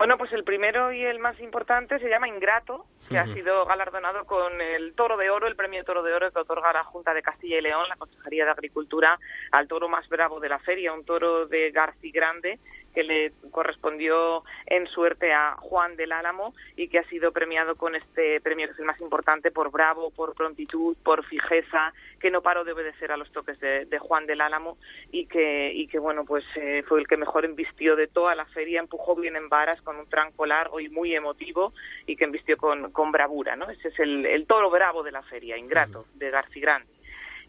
Speaker 10: Bueno, pues el primero y el más importante se llama Ingrato, que ha sido galardonado con el Toro de Oro, el premio Toro de Oro que otorga la Junta de Castilla y León, la Consejería de Agricultura, al toro más bravo de la feria, un toro de Garci Grande, que le correspondió en suerte a Juan del Álamo y que ha sido premiado con este premio que es el más importante por bravo, por prontitud, por fijeza, que no paró de obedecer a los toques de, de Juan del Álamo y que, y que bueno, pues eh, fue el que mejor embistió de toda la feria, empujó bien en varas con un tranco largo y muy emotivo y que embistió con, con bravura, ¿no? Ese es el, el toro bravo de la feria, Ingrato, de Garci Grande.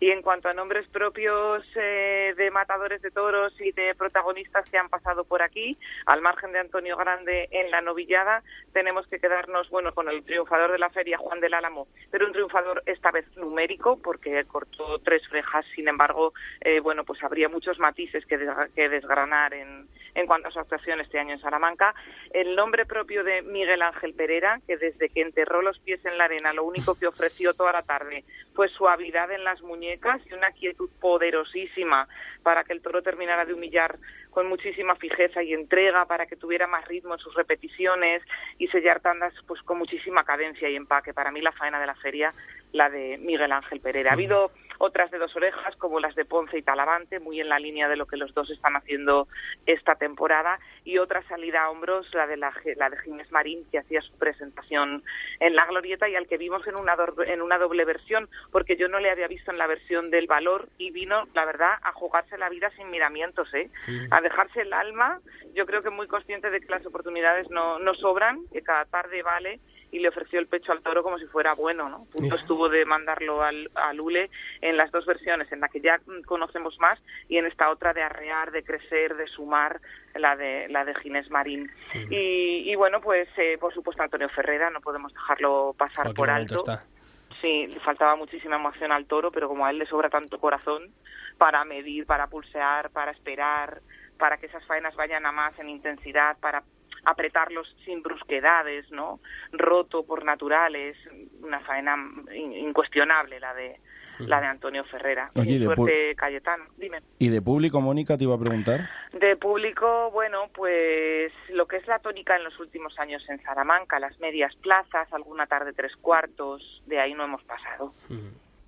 Speaker 10: Y en cuanto a nombres propios eh, de matadores de toros y de protagonistas que han pasado por aquí, al margen de Antonio Grande en la novillada, tenemos que quedarnos bueno con el triunfador de la feria, Juan del Álamo, pero un triunfador esta vez numérico, porque cortó tres frejas, sin embargo, eh, bueno, pues habría muchos matices que, que desgranar en, en cuanto a su actuación este año en Salamanca. El nombre propio de Miguel Ángel Pereira, que desde que enterró los pies en la arena, lo único que ofreció toda la tarde fue suavidad en las muñecas y una quietud poderosísima para que el toro terminara de humillar con muchísima fijeza y entrega para que tuviera más ritmo en sus repeticiones y sellar tandas pues con muchísima cadencia y empaque. Para mí la faena de la feria, la de Miguel Ángel Pereira. Ha habido otras de dos orejas, como las de Ponce y Talavante, muy en la línea de lo que los dos están haciendo esta temporada, y otra salida a hombros, la de, la, la de Ginés Marín, que hacía su presentación en la glorieta y al que vimos en una, dor- en una doble versión, porque yo no le había visto en la versión del valor y vino, la verdad, a jugarse la vida sin miramientos, ¿eh? a dejarse el alma. Yo creo que muy consciente de que las oportunidades no, no sobran, que cada tarde vale y le ofreció el pecho al toro como si fuera bueno, ¿no? Punto estuvo de mandarlo al, al Ule en las dos versiones, en la que ya conocemos más y en esta otra de arrear, de crecer, de sumar, la de la de Ginés Marín. Y, y bueno, pues eh, por supuesto Antonio Ferrera, no podemos dejarlo pasar por alto.
Speaker 3: está.
Speaker 10: Sí, le faltaba muchísima emoción al toro, pero como a él le sobra tanto corazón para medir, para pulsear, para esperar, para que esas faenas vayan a más en intensidad, para apretarlos sin brusquedades, ¿no? Roto por naturales, una faena in- incuestionable la de la de Antonio Ferrera.
Speaker 4: Oye,
Speaker 10: Y
Speaker 4: de
Speaker 10: suerte Cayetano, dime.
Speaker 4: ¿Y de público, Mónica, te iba a preguntar?
Speaker 10: De público, bueno, pues lo que es la tónica en los últimos años en Salamanca, las medias plazas, alguna tarde tres cuartos, de ahí no hemos pasado.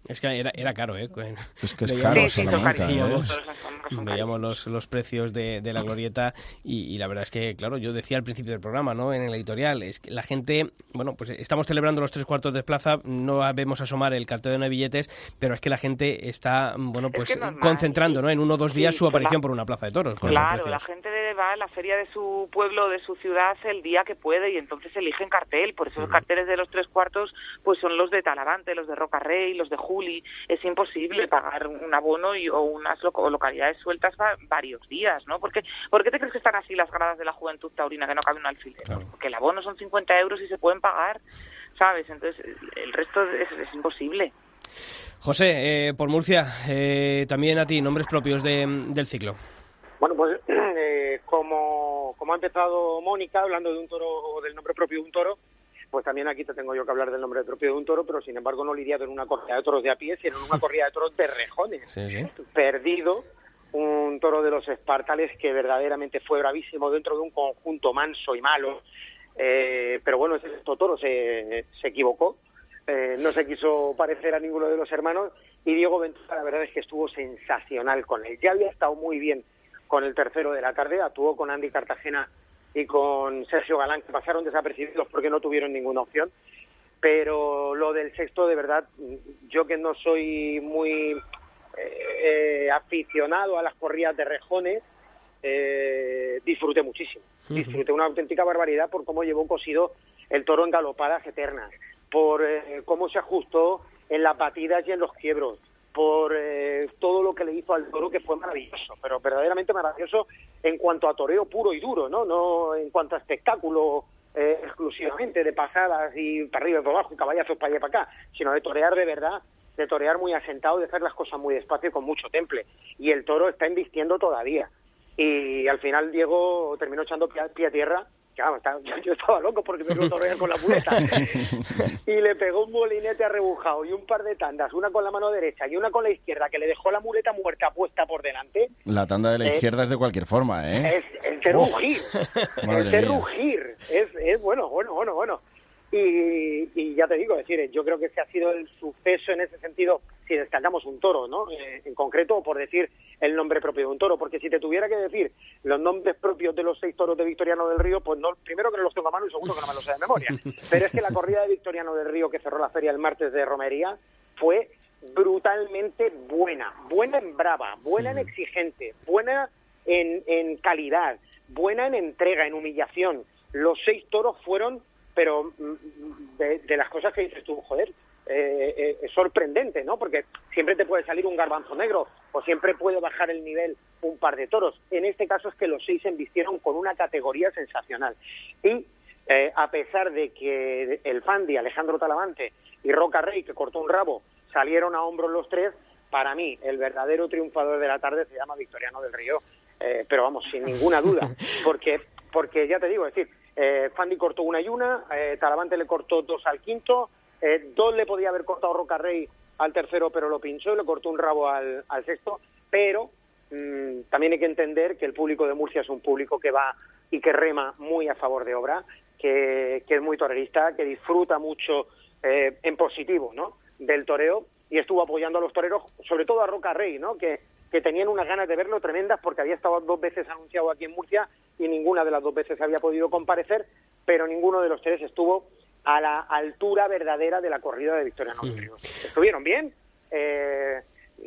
Speaker 3: Es que era, era caro, ¿eh? Con-
Speaker 4: Es que es
Speaker 3: veíamos-
Speaker 4: caro
Speaker 10: Sí, sí,
Speaker 4: Salamanca,
Speaker 10: carísimos,
Speaker 4: ¿eh?
Speaker 3: Veíamos los, los precios de, de la glorieta y, y la verdad es que, claro, yo decía al principio del programa, ¿no? En el editorial, es que la gente, bueno, pues estamos celebrando los tres cuartos de plaza, no vemos asomar el cartel de billetes, pero es que la gente está, bueno, pues
Speaker 10: que es normal,
Speaker 3: concentrando, ¿no? En uno o dos días
Speaker 10: Sí,
Speaker 3: su aparición por una plaza de toros.
Speaker 10: Claro, la gente de- va a la feria de su pueblo, de su ciudad, el día que puede y entonces eligen cartel. Por eso los carteles de los tres cuartos pues son los de Talavante, los de Rocarrey, los de Juli. Es imposible pagar un abono y, o unas localidades sueltas va- varios días, ¿no? Porque, ¿Por qué te crees que están así las gradas de la juventud taurina que no cabe un alfiler?
Speaker 3: Claro.
Speaker 10: Porque el abono son 50 euros y se pueden pagar, ¿sabes? Entonces el resto es, es imposible.
Speaker 3: José, eh, por Murcia, eh, también a ti, nombres propios de- del ciclo.
Speaker 9: Bueno, pues eh, como, como ha empezado Mónica hablando de un toro o del nombre propio de un toro, pues también aquí te tengo yo que hablar del nombre propio de un toro, pero sin embargo no lidiado en una corrida de toros de a pie, sino en una corrida de toros de rejones.
Speaker 3: Sí, sí.
Speaker 9: Perdido, un toro de los espartales que verdaderamente fue bravísimo dentro de un conjunto manso y malo. Eh, pero bueno, ese toro se, se equivocó eh, no se quiso parecer a ninguno de los hermanos y Diego Ventura la verdad es que estuvo sensacional con él. Ya había estado muy bien con el tercero de la tarde, actuó con Andy Cartagena y con Sergio Galán, que pasaron desapercibidos porque no tuvieron ninguna opción. Pero lo del sexto, de verdad, yo que no soy muy eh, aficionado a las corridas de rejones, eh, disfruté muchísimo. Disfruté una auténtica barbaridad por cómo llevó cosido el toro en galopadas eternas, por eh, cómo se ajustó en las batidas y en los quiebros, por eh, todo lo que le hizo al toro que fue maravilloso, pero verdaderamente maravilloso en cuanto a toreo puro y duro, no, no en cuanto a espectáculo eh, exclusivamente de pasadas y para arriba y para abajo caballazos para allá y para acá, sino de torear de verdad, de torear muy asentado, de hacer las cosas muy despacio y con mucho temple. Y el toro está invistiendo todavía. Y al final Diego terminó echando pie a tierra vamos, estaba- yo estaba loco porque me lo torear con la muleta. y le pegó un molinete arrebujado y un par de tandas, una con la mano derecha y una con la izquierda, que le dejó la muleta muerta puesta por delante.
Speaker 4: La tanda de la
Speaker 9: Eh,
Speaker 4: izquierda es de cualquier forma, ¿eh?
Speaker 9: Es el de rugir. El de rugir. Es, es bueno, bueno, bueno, bueno. Y, y ya te digo, es decir, yo creo que ese ha sido el suceso en ese sentido, si destacamos un toro, ¿no? Eh, en concreto, o por decir el nombre propio de un toro, porque si te tuviera que decir los nombres propios de los seis toros de Victoriano del Río, pues no, primero que no los tengo a mano y segundo que no me los sé de memoria. Pero es que la corrida de Victoriano del Río que cerró la feria el martes de Romería fue brutalmente buena, buena en brava, buena en exigente, buena en, en calidad, buena en entrega, en humillación. Los seis toros fueron, pero mm, de, de las cosas que dices tú, joder, eh, eh, es sorprendente, ¿no? Porque siempre te puede salir un garbanzo negro o siempre puede bajar el nivel un par de toros. En este caso es que los seis se embistieron con una categoría sensacional. Y eh, a pesar de que el Fandi, Alejandro Talavante y Roca Rey, que cortó un rabo, salieron a hombros los tres, para mí el verdadero triunfador de la tarde se llama Victoriano del Río, eh, pero vamos, sin ninguna duda, porque, porque ya te digo, es decir, eh, Fandi cortó una y una, eh, Talavante le cortó dos al quinto, eh, dos le podía haber cortado Roca Rey al tercero, pero lo pinchó y le cortó un rabo al, sexto, pero mm, también hay que entender que el público de Murcia es un público que va y que rema muy a favor de obra, que, que es muy torerista, que disfruta mucho eh, en positivo, ¿no? Del toreo y estuvo apoyando a los toreros, sobre todo a Roca Rey, ¿no? Que, que tenían unas ganas de verlo tremendas porque había estado dos veces anunciado aquí en Murcia y ninguna de las dos veces había podido comparecer, pero ninguno de los tres estuvo a la altura verdadera de la corrida de Victoriano del Río. Estuvieron bien, eh,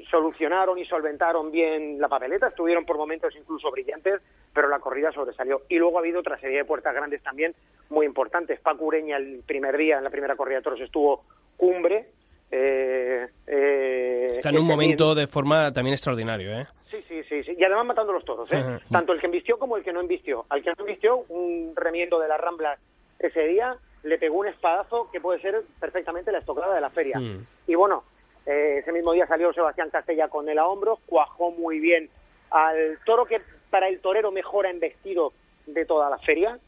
Speaker 9: solucionaron y solventaron bien la papeleta, estuvieron por momentos incluso brillantes, pero la corrida sobresalió. Y luego ha habido otra serie de puertas grandes también muy importantes. Paco Ureña el primer día, en la primera corrida de toros, estuvo cumbre. Eh, eh,
Speaker 3: Está en un
Speaker 9: este
Speaker 3: momento de forma también extraordinario, ¿eh?
Speaker 9: Sí, sí, sí, sí. Y además matando los toros, ¿eh?
Speaker 3: Ajá.
Speaker 9: Tanto el que embistió como el que no embistió. Al que no embistió, un remiendo de las Ramblas ese día, le pegó un espadazo que puede ser perfectamente la estocada de la feria.
Speaker 3: Mm.
Speaker 9: Y bueno, eh, ese mismo día salió Sebastián Castella con él a hombros, cuajó muy bien al toro que para el torero mejora en vestido de toda la feria,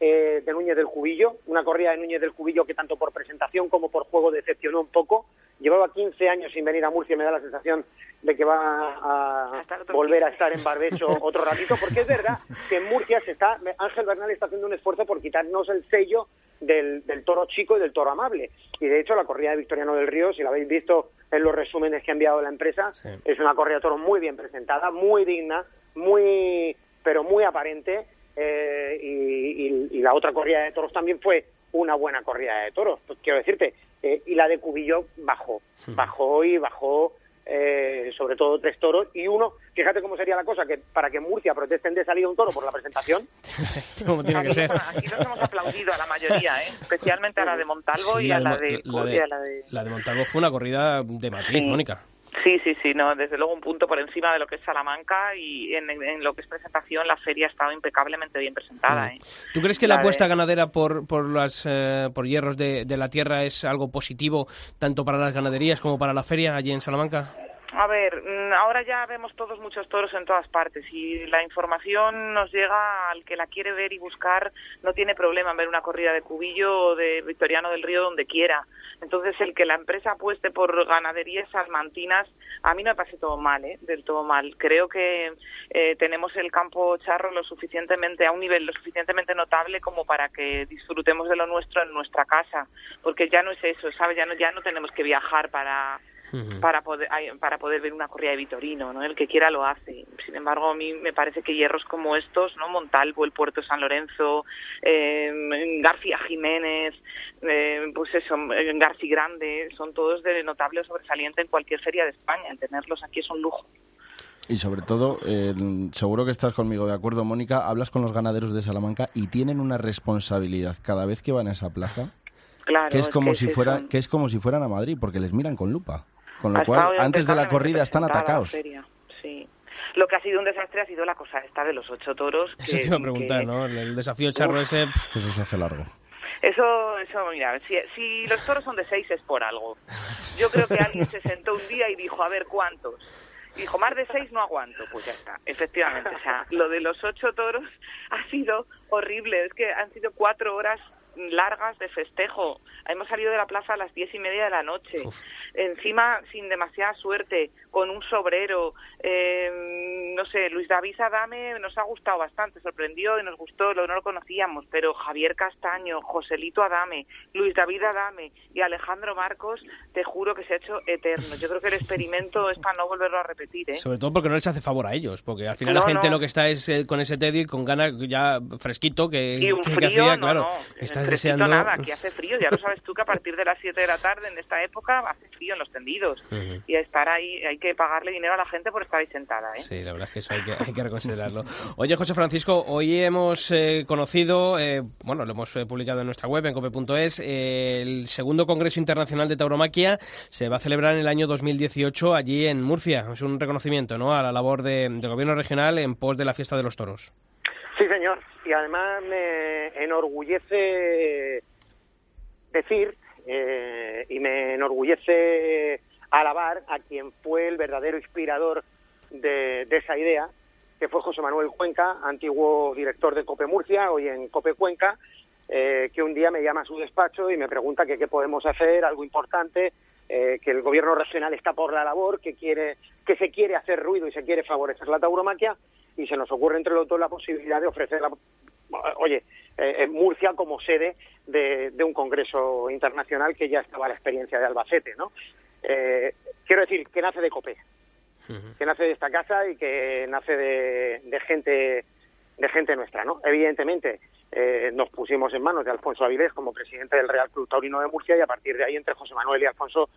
Speaker 9: eh, de Núñez del Cubillo, una corrida de Núñez del Cubillo que tanto por presentación como por juego decepcionó un poco. Llevaba 15 años sin venir a Murcia y me da la sensación de que va a volver a estar en Barbecho otro ratito, porque es verdad que en Murcia se está, Ángel Bernal está haciendo un esfuerzo por quitarnos el sello del, del toro chico y del toro amable. Y de hecho la corrida de Victoriano del Río, si la habéis visto en los resúmenes que ha enviado la empresa, es una corrida de toros muy bien presentada, muy digna, muy pero muy aparente. Eh, y, y- y la otra corrida de toros también fue una buena corrida de toros, pues quiero decirte. eh, y la de Cubillo bajó, bajó y bajó eh, sobre todo tres toros y uno, fíjate cómo sería la cosa, que para que Murcia protesten de salida un toro por la presentación,
Speaker 3: Como tiene que ser.
Speaker 10: Aquí nos hemos aplaudido a la mayoría, ¿eh? especialmente a la de Montalvo
Speaker 3: Sí,
Speaker 10: y a
Speaker 3: la
Speaker 10: la
Speaker 3: de la de-
Speaker 10: la de-
Speaker 3: La de Montalvo fue una corrida de matriz,
Speaker 10: Sí.
Speaker 3: Mónica.
Speaker 10: Sí, sí, sí, no, desde luego un punto por encima de lo que es Salamanca y en, en lo que es presentación la feria ha estado impecablemente bien presentada. ¿eh?
Speaker 3: ¿Tú crees que la
Speaker 10: La de-
Speaker 3: apuesta ganadera por, por, las, eh, por hierros de, de la tierra es algo positivo tanto para las ganaderías como para la feria allí en Salamanca?
Speaker 10: A ver, mm, ahora ya vemos todos muchos toros en todas partes y la información nos llega al que la quiere ver y buscar, no tiene problema en ver una corrida de Cubillo o de Victoriano del Río donde quiera. Entonces, el que la empresa apueste por ganaderías salmantinas, a mí no me parece todo mal, ¿eh? del todo mal. Creo que eh, tenemos el campo charro lo suficientemente a un nivel lo suficientemente notable como para que disfrutemos de lo nuestro en nuestra casa, porque ya no es eso, ¿sabes? Ya no, ya no tenemos que viajar para para poder para poder ver una corrida de Vitorino, ¿no? El que quiera lo hace. Sin embargo, a mí me parece que hierros como estos, ¿no? Montalvo, el Puerto San Lorenzo, eh, García Jiménez, eh, pues eso, eh, García Grande, son todos de notable sobresaliente en cualquier feria de España. tenerlos aquí es un lujo.
Speaker 4: Y sobre todo, eh, seguro que estás conmigo de acuerdo, Mónica, hablas con los ganaderos de Salamanca y tienen una responsabilidad cada vez que van a esa plaza.
Speaker 10: Claro,
Speaker 4: que es como si fuera que es como si fueran a Madrid porque les miran con lupa. Con lo cual, antes de la corrida están atacados.
Speaker 10: Sí. Lo que ha sido un desastre ha sido la cosa esta de los ocho toros.
Speaker 3: Eso te iba a preguntar, ¿no? El desafío charro ese...
Speaker 4: Eso se hace largo.
Speaker 10: Eso, eso, mira, si, si los toros son de seis es por algo. Yo creo que alguien se sentó un día y dijo, a ver, ¿cuántos? Y dijo, más de seis no aguanto. Pues ya está, efectivamente. O sea, lo de los ocho toros ha sido horrible. Es que han sido cuatro horas largas de festejo. Hemos salido de la plaza a las diez y media de la noche. Encima, sin demasiada suerte, con un sobrero. Eh, no sé, Luis David Adame nos ha gustado bastante, sorprendió y nos gustó, no lo conocíamos, pero Javier Castaño, Joselito Adame, Luis David Adame y Alejandro Marcos, te juro que se ha hecho eterno. Yo creo que el experimento es para no volverlo a repetir. ¿eh?
Speaker 3: Sobre todo porque no les hace favor a ellos, porque al final la gente lo que está es eh, con ese tedio y con ganas ya fresquito que,
Speaker 10: y un frío, claro, no, nada, aquí hace frío, ya lo sabes tú que a partir de las 7 de la tarde en esta época hace frío en los tendidos y estar ahí hay que pagarle dinero a la gente por estar ahí sentada. ¿eh?
Speaker 3: Sí, la verdad es que eso hay que, hay que reconsiderarlo. Oye, José Francisco, hoy hemos eh, conocido, eh, bueno, lo hemos publicado en nuestra web, en cope.es, el segundo Congreso Internacional de Tauromaquia se va a celebrar en el año 2018 allí en Murcia. Es un reconocimiento ¿no? a la labor de, del gobierno regional en pos de la fiesta de los toros.
Speaker 9: Sí, señor. Y además me enorgullece decir y me enorgullece alabar a quien fue el verdadero inspirador de, esa idea, que fue José Manuel Cuenca, antiguo director de Cope Murcia, hoy en Cope Cuenca, eh, que un día me llama a su despacho y me pregunta que qué podemos hacer, algo importante, eh, que el gobierno regional está por la labor, que quiere, que se quiere hacer ruido y se quiere favorecer la tauromaquia, y se nos ocurre entre los dos la posibilidad de ofrecer la, oye, eh, Murcia como sede de, de, un congreso internacional que ya estaba la experiencia de Albacete, ¿no? Eh, quiero decir, que nace de COPE, que nace de esta casa y que nace de, gente de gente nuestra, ¿no? Evidentemente, eh, nos pusimos en manos de Alfonso Avilés como presidente del Real Club Taurino de Murcia y a partir de ahí entre José Manuel y Alfonso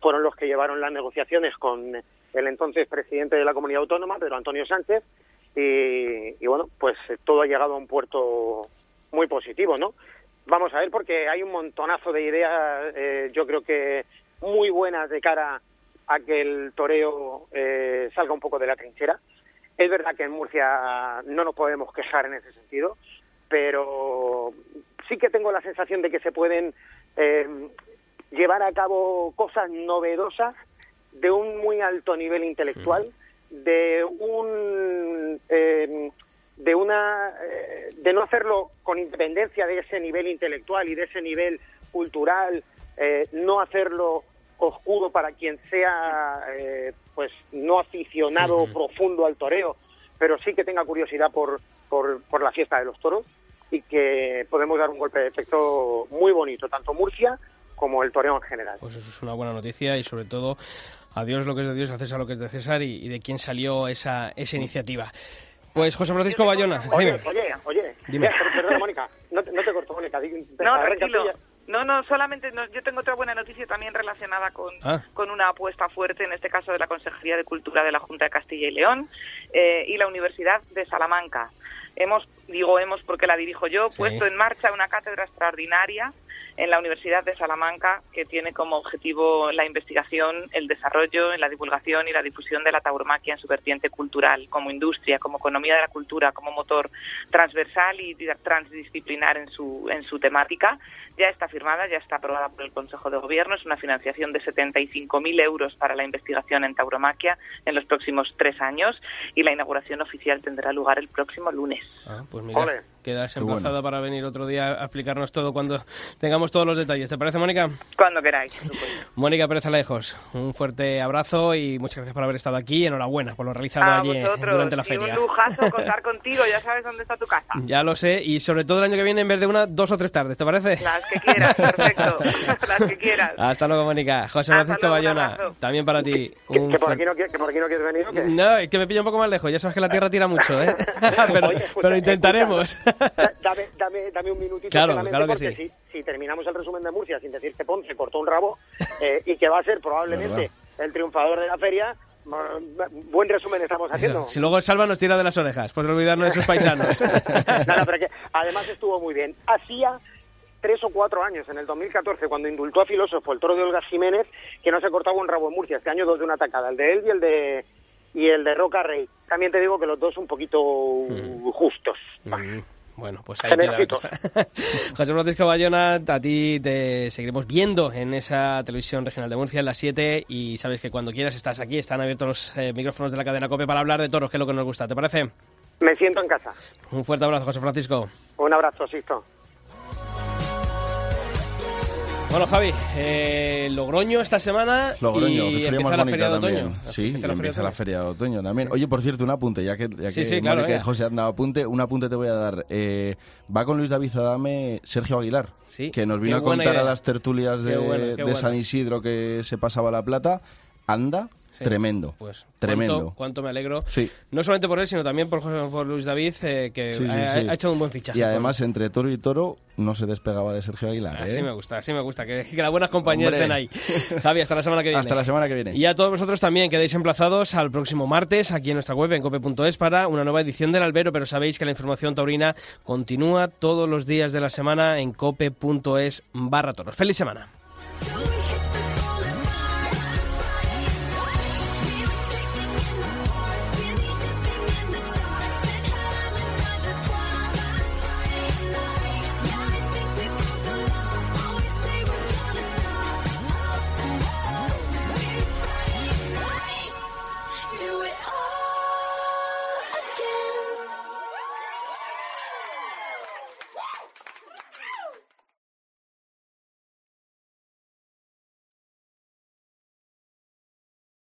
Speaker 9: fueron los que llevaron las negociaciones con el entonces presidente de la comunidad autónoma, Pedro Antonio Sánchez, y, bueno, pues eh, todo ha llegado a un puerto muy positivo, ¿no? Vamos a ver, porque hay un montonazo de ideas, yo creo que muy buenas de cara a que el toreo eh, salga un poco de la trinchera. Es verdad que en Murcia no nos podemos quejar en ese sentido, pero sí que tengo la sensación de que se pueden eh, llevar a cabo cosas novedosas de un muy alto nivel intelectual, de un eh, de una de no hacerlo con independencia de ese nivel intelectual y de ese nivel cultural, no hacerlo oscuro para quien sea eh, pues no aficionado profundo al toreo, pero sí que tenga curiosidad por, por, por, la fiesta de los toros y que podemos dar un golpe de efecto muy bonito, tanto Murcia como el toreo en general.
Speaker 3: Pues eso es una buena noticia y sobre todo a Dios lo que es de Dios, a César lo que es de César y, de quién salió esa, esa iniciativa. Pues José Francisco Bayona.
Speaker 9: Oye, oye, oye. Dime. Perdona, Mónica. No, no, te corto, Mónica.
Speaker 10: No, tranquilo. No, no, solamente yo tengo otra buena noticia también relacionada con, ah. con una apuesta fuerte, en este caso de la Consejería de Cultura de la Junta de Castilla y León eh, y la Universidad de Salamanca. Hemos, digo hemos porque la dirijo yo, puesto en marcha una cátedra extraordinaria en la Universidad de Salamanca, que tiene como objetivo la investigación, el desarrollo, la divulgación y la difusión de la tauromaquia en su vertiente cultural, como industria, como economía de la cultura, como motor transversal y transdisciplinar en su, en su temática. Ya está firmada, ya está aprobada por el Consejo de Gobierno. Es una financiación de 75.000 euros para la investigación en tauromaquia en los próximos tres años y la inauguración oficial tendrá lugar el próximo lunes.
Speaker 3: Ah, pues mira, quedas emplazada para venir otro día a explicarnos todo cuando tengamos todos los detalles. ¿Te parece, Mónica?
Speaker 10: Cuando queráis.
Speaker 3: Mónica Pérez Alejos, un fuerte abrazo y muchas gracias por haber estado aquí. Enhorabuena por lo realizado allí durante la feria.
Speaker 10: un lujazo contar contigo, ya sabes dónde está tu casa.
Speaker 3: Ya lo sé, y sobre todo el año que viene en vez de una, dos o tres tardes, ¿te parece?
Speaker 10: Las que quieras, perfecto. Las que quieras.
Speaker 3: Hasta luego, Mónica. José Francisco Bayona, también para ti.
Speaker 9: ¿Que, por aquí no, que, por aquí no quieres venir o qué?
Speaker 3: No, es que me pilla un poco más lejos. Ya sabes que la tierra tira mucho, ¿eh? pero, pero intentaremos.
Speaker 9: Dame, dame, dame, un minutito
Speaker 3: claro, claro que sí.
Speaker 9: Si, si, terminamos el resumen de Murcia sin decir que Ponce cortó un rabo eh, y que va a ser probablemente el triunfador de la feria, buen resumen estamos haciendo.
Speaker 3: Si luego el Salva nos tira de las orejas, por olvidarnos de sus paisanos.
Speaker 9: pero que además estuvo muy bien. Hacía tres o cuatro años, en el 2014, cuando indultó a Filósofo el toro de Olga Jiménez, que no se cortaba un rabo en Murcia. Este año dos de una atacada, el de él y el de y el de Roca Rey. También te digo que los dos un poquito mm. justos.
Speaker 3: Mm. Bueno, pues ahí queda la cosa. José Francisco Bayona, a ti te seguiremos viendo en esa televisión regional de Murcia en las 7 y sabes que cuando quieras estás aquí, están abiertos los eh, micrófonos de la cadena COPE para hablar de toros, que es lo que nos gusta. ¿Te parece?
Speaker 9: Me siento en casa.
Speaker 3: Un fuerte abrazo, José Francisco.
Speaker 9: Un abrazo, Sisto.
Speaker 3: Bueno, Javi, eh, Logroño esta semana
Speaker 4: Logroño,
Speaker 3: y
Speaker 4: empieza
Speaker 3: la feria
Speaker 4: de
Speaker 3: otoño.
Speaker 4: Sí, empieza, la, feria de otoño también. Oye, por cierto, un apunte, ya que, ya que
Speaker 3: sí, claro,
Speaker 4: José han dado apunte, un apunte te voy a dar. Eh, va con Luis David Adame Sergio Aguilar, que nos vino a contar a las tertulias de, de San Isidro que se pasaba la plata. Anda, Tremendo. Pues tremendo.
Speaker 3: Cuánto, me alegro.
Speaker 4: Sí.
Speaker 3: No solamente por él, sino también por, por Luis David, eh, que ha, hecho un buen fichaje.
Speaker 4: Y además, entre toro y toro, no se despegaba de Sergio Aguilar.
Speaker 3: Así
Speaker 4: ¿eh?
Speaker 3: me gusta, así me gusta. Que, que las buenas compañías estén ahí. Javi, hasta la semana que viene.
Speaker 4: Hasta la semana que viene.
Speaker 3: Y a todos vosotros también quedéis emplazados al próximo martes aquí en nuestra web, en cope.es, para una nueva edición del Albero. Pero sabéis que la información taurina continúa todos los días de la semana en cope.es barra toros. ¡Feliz semana!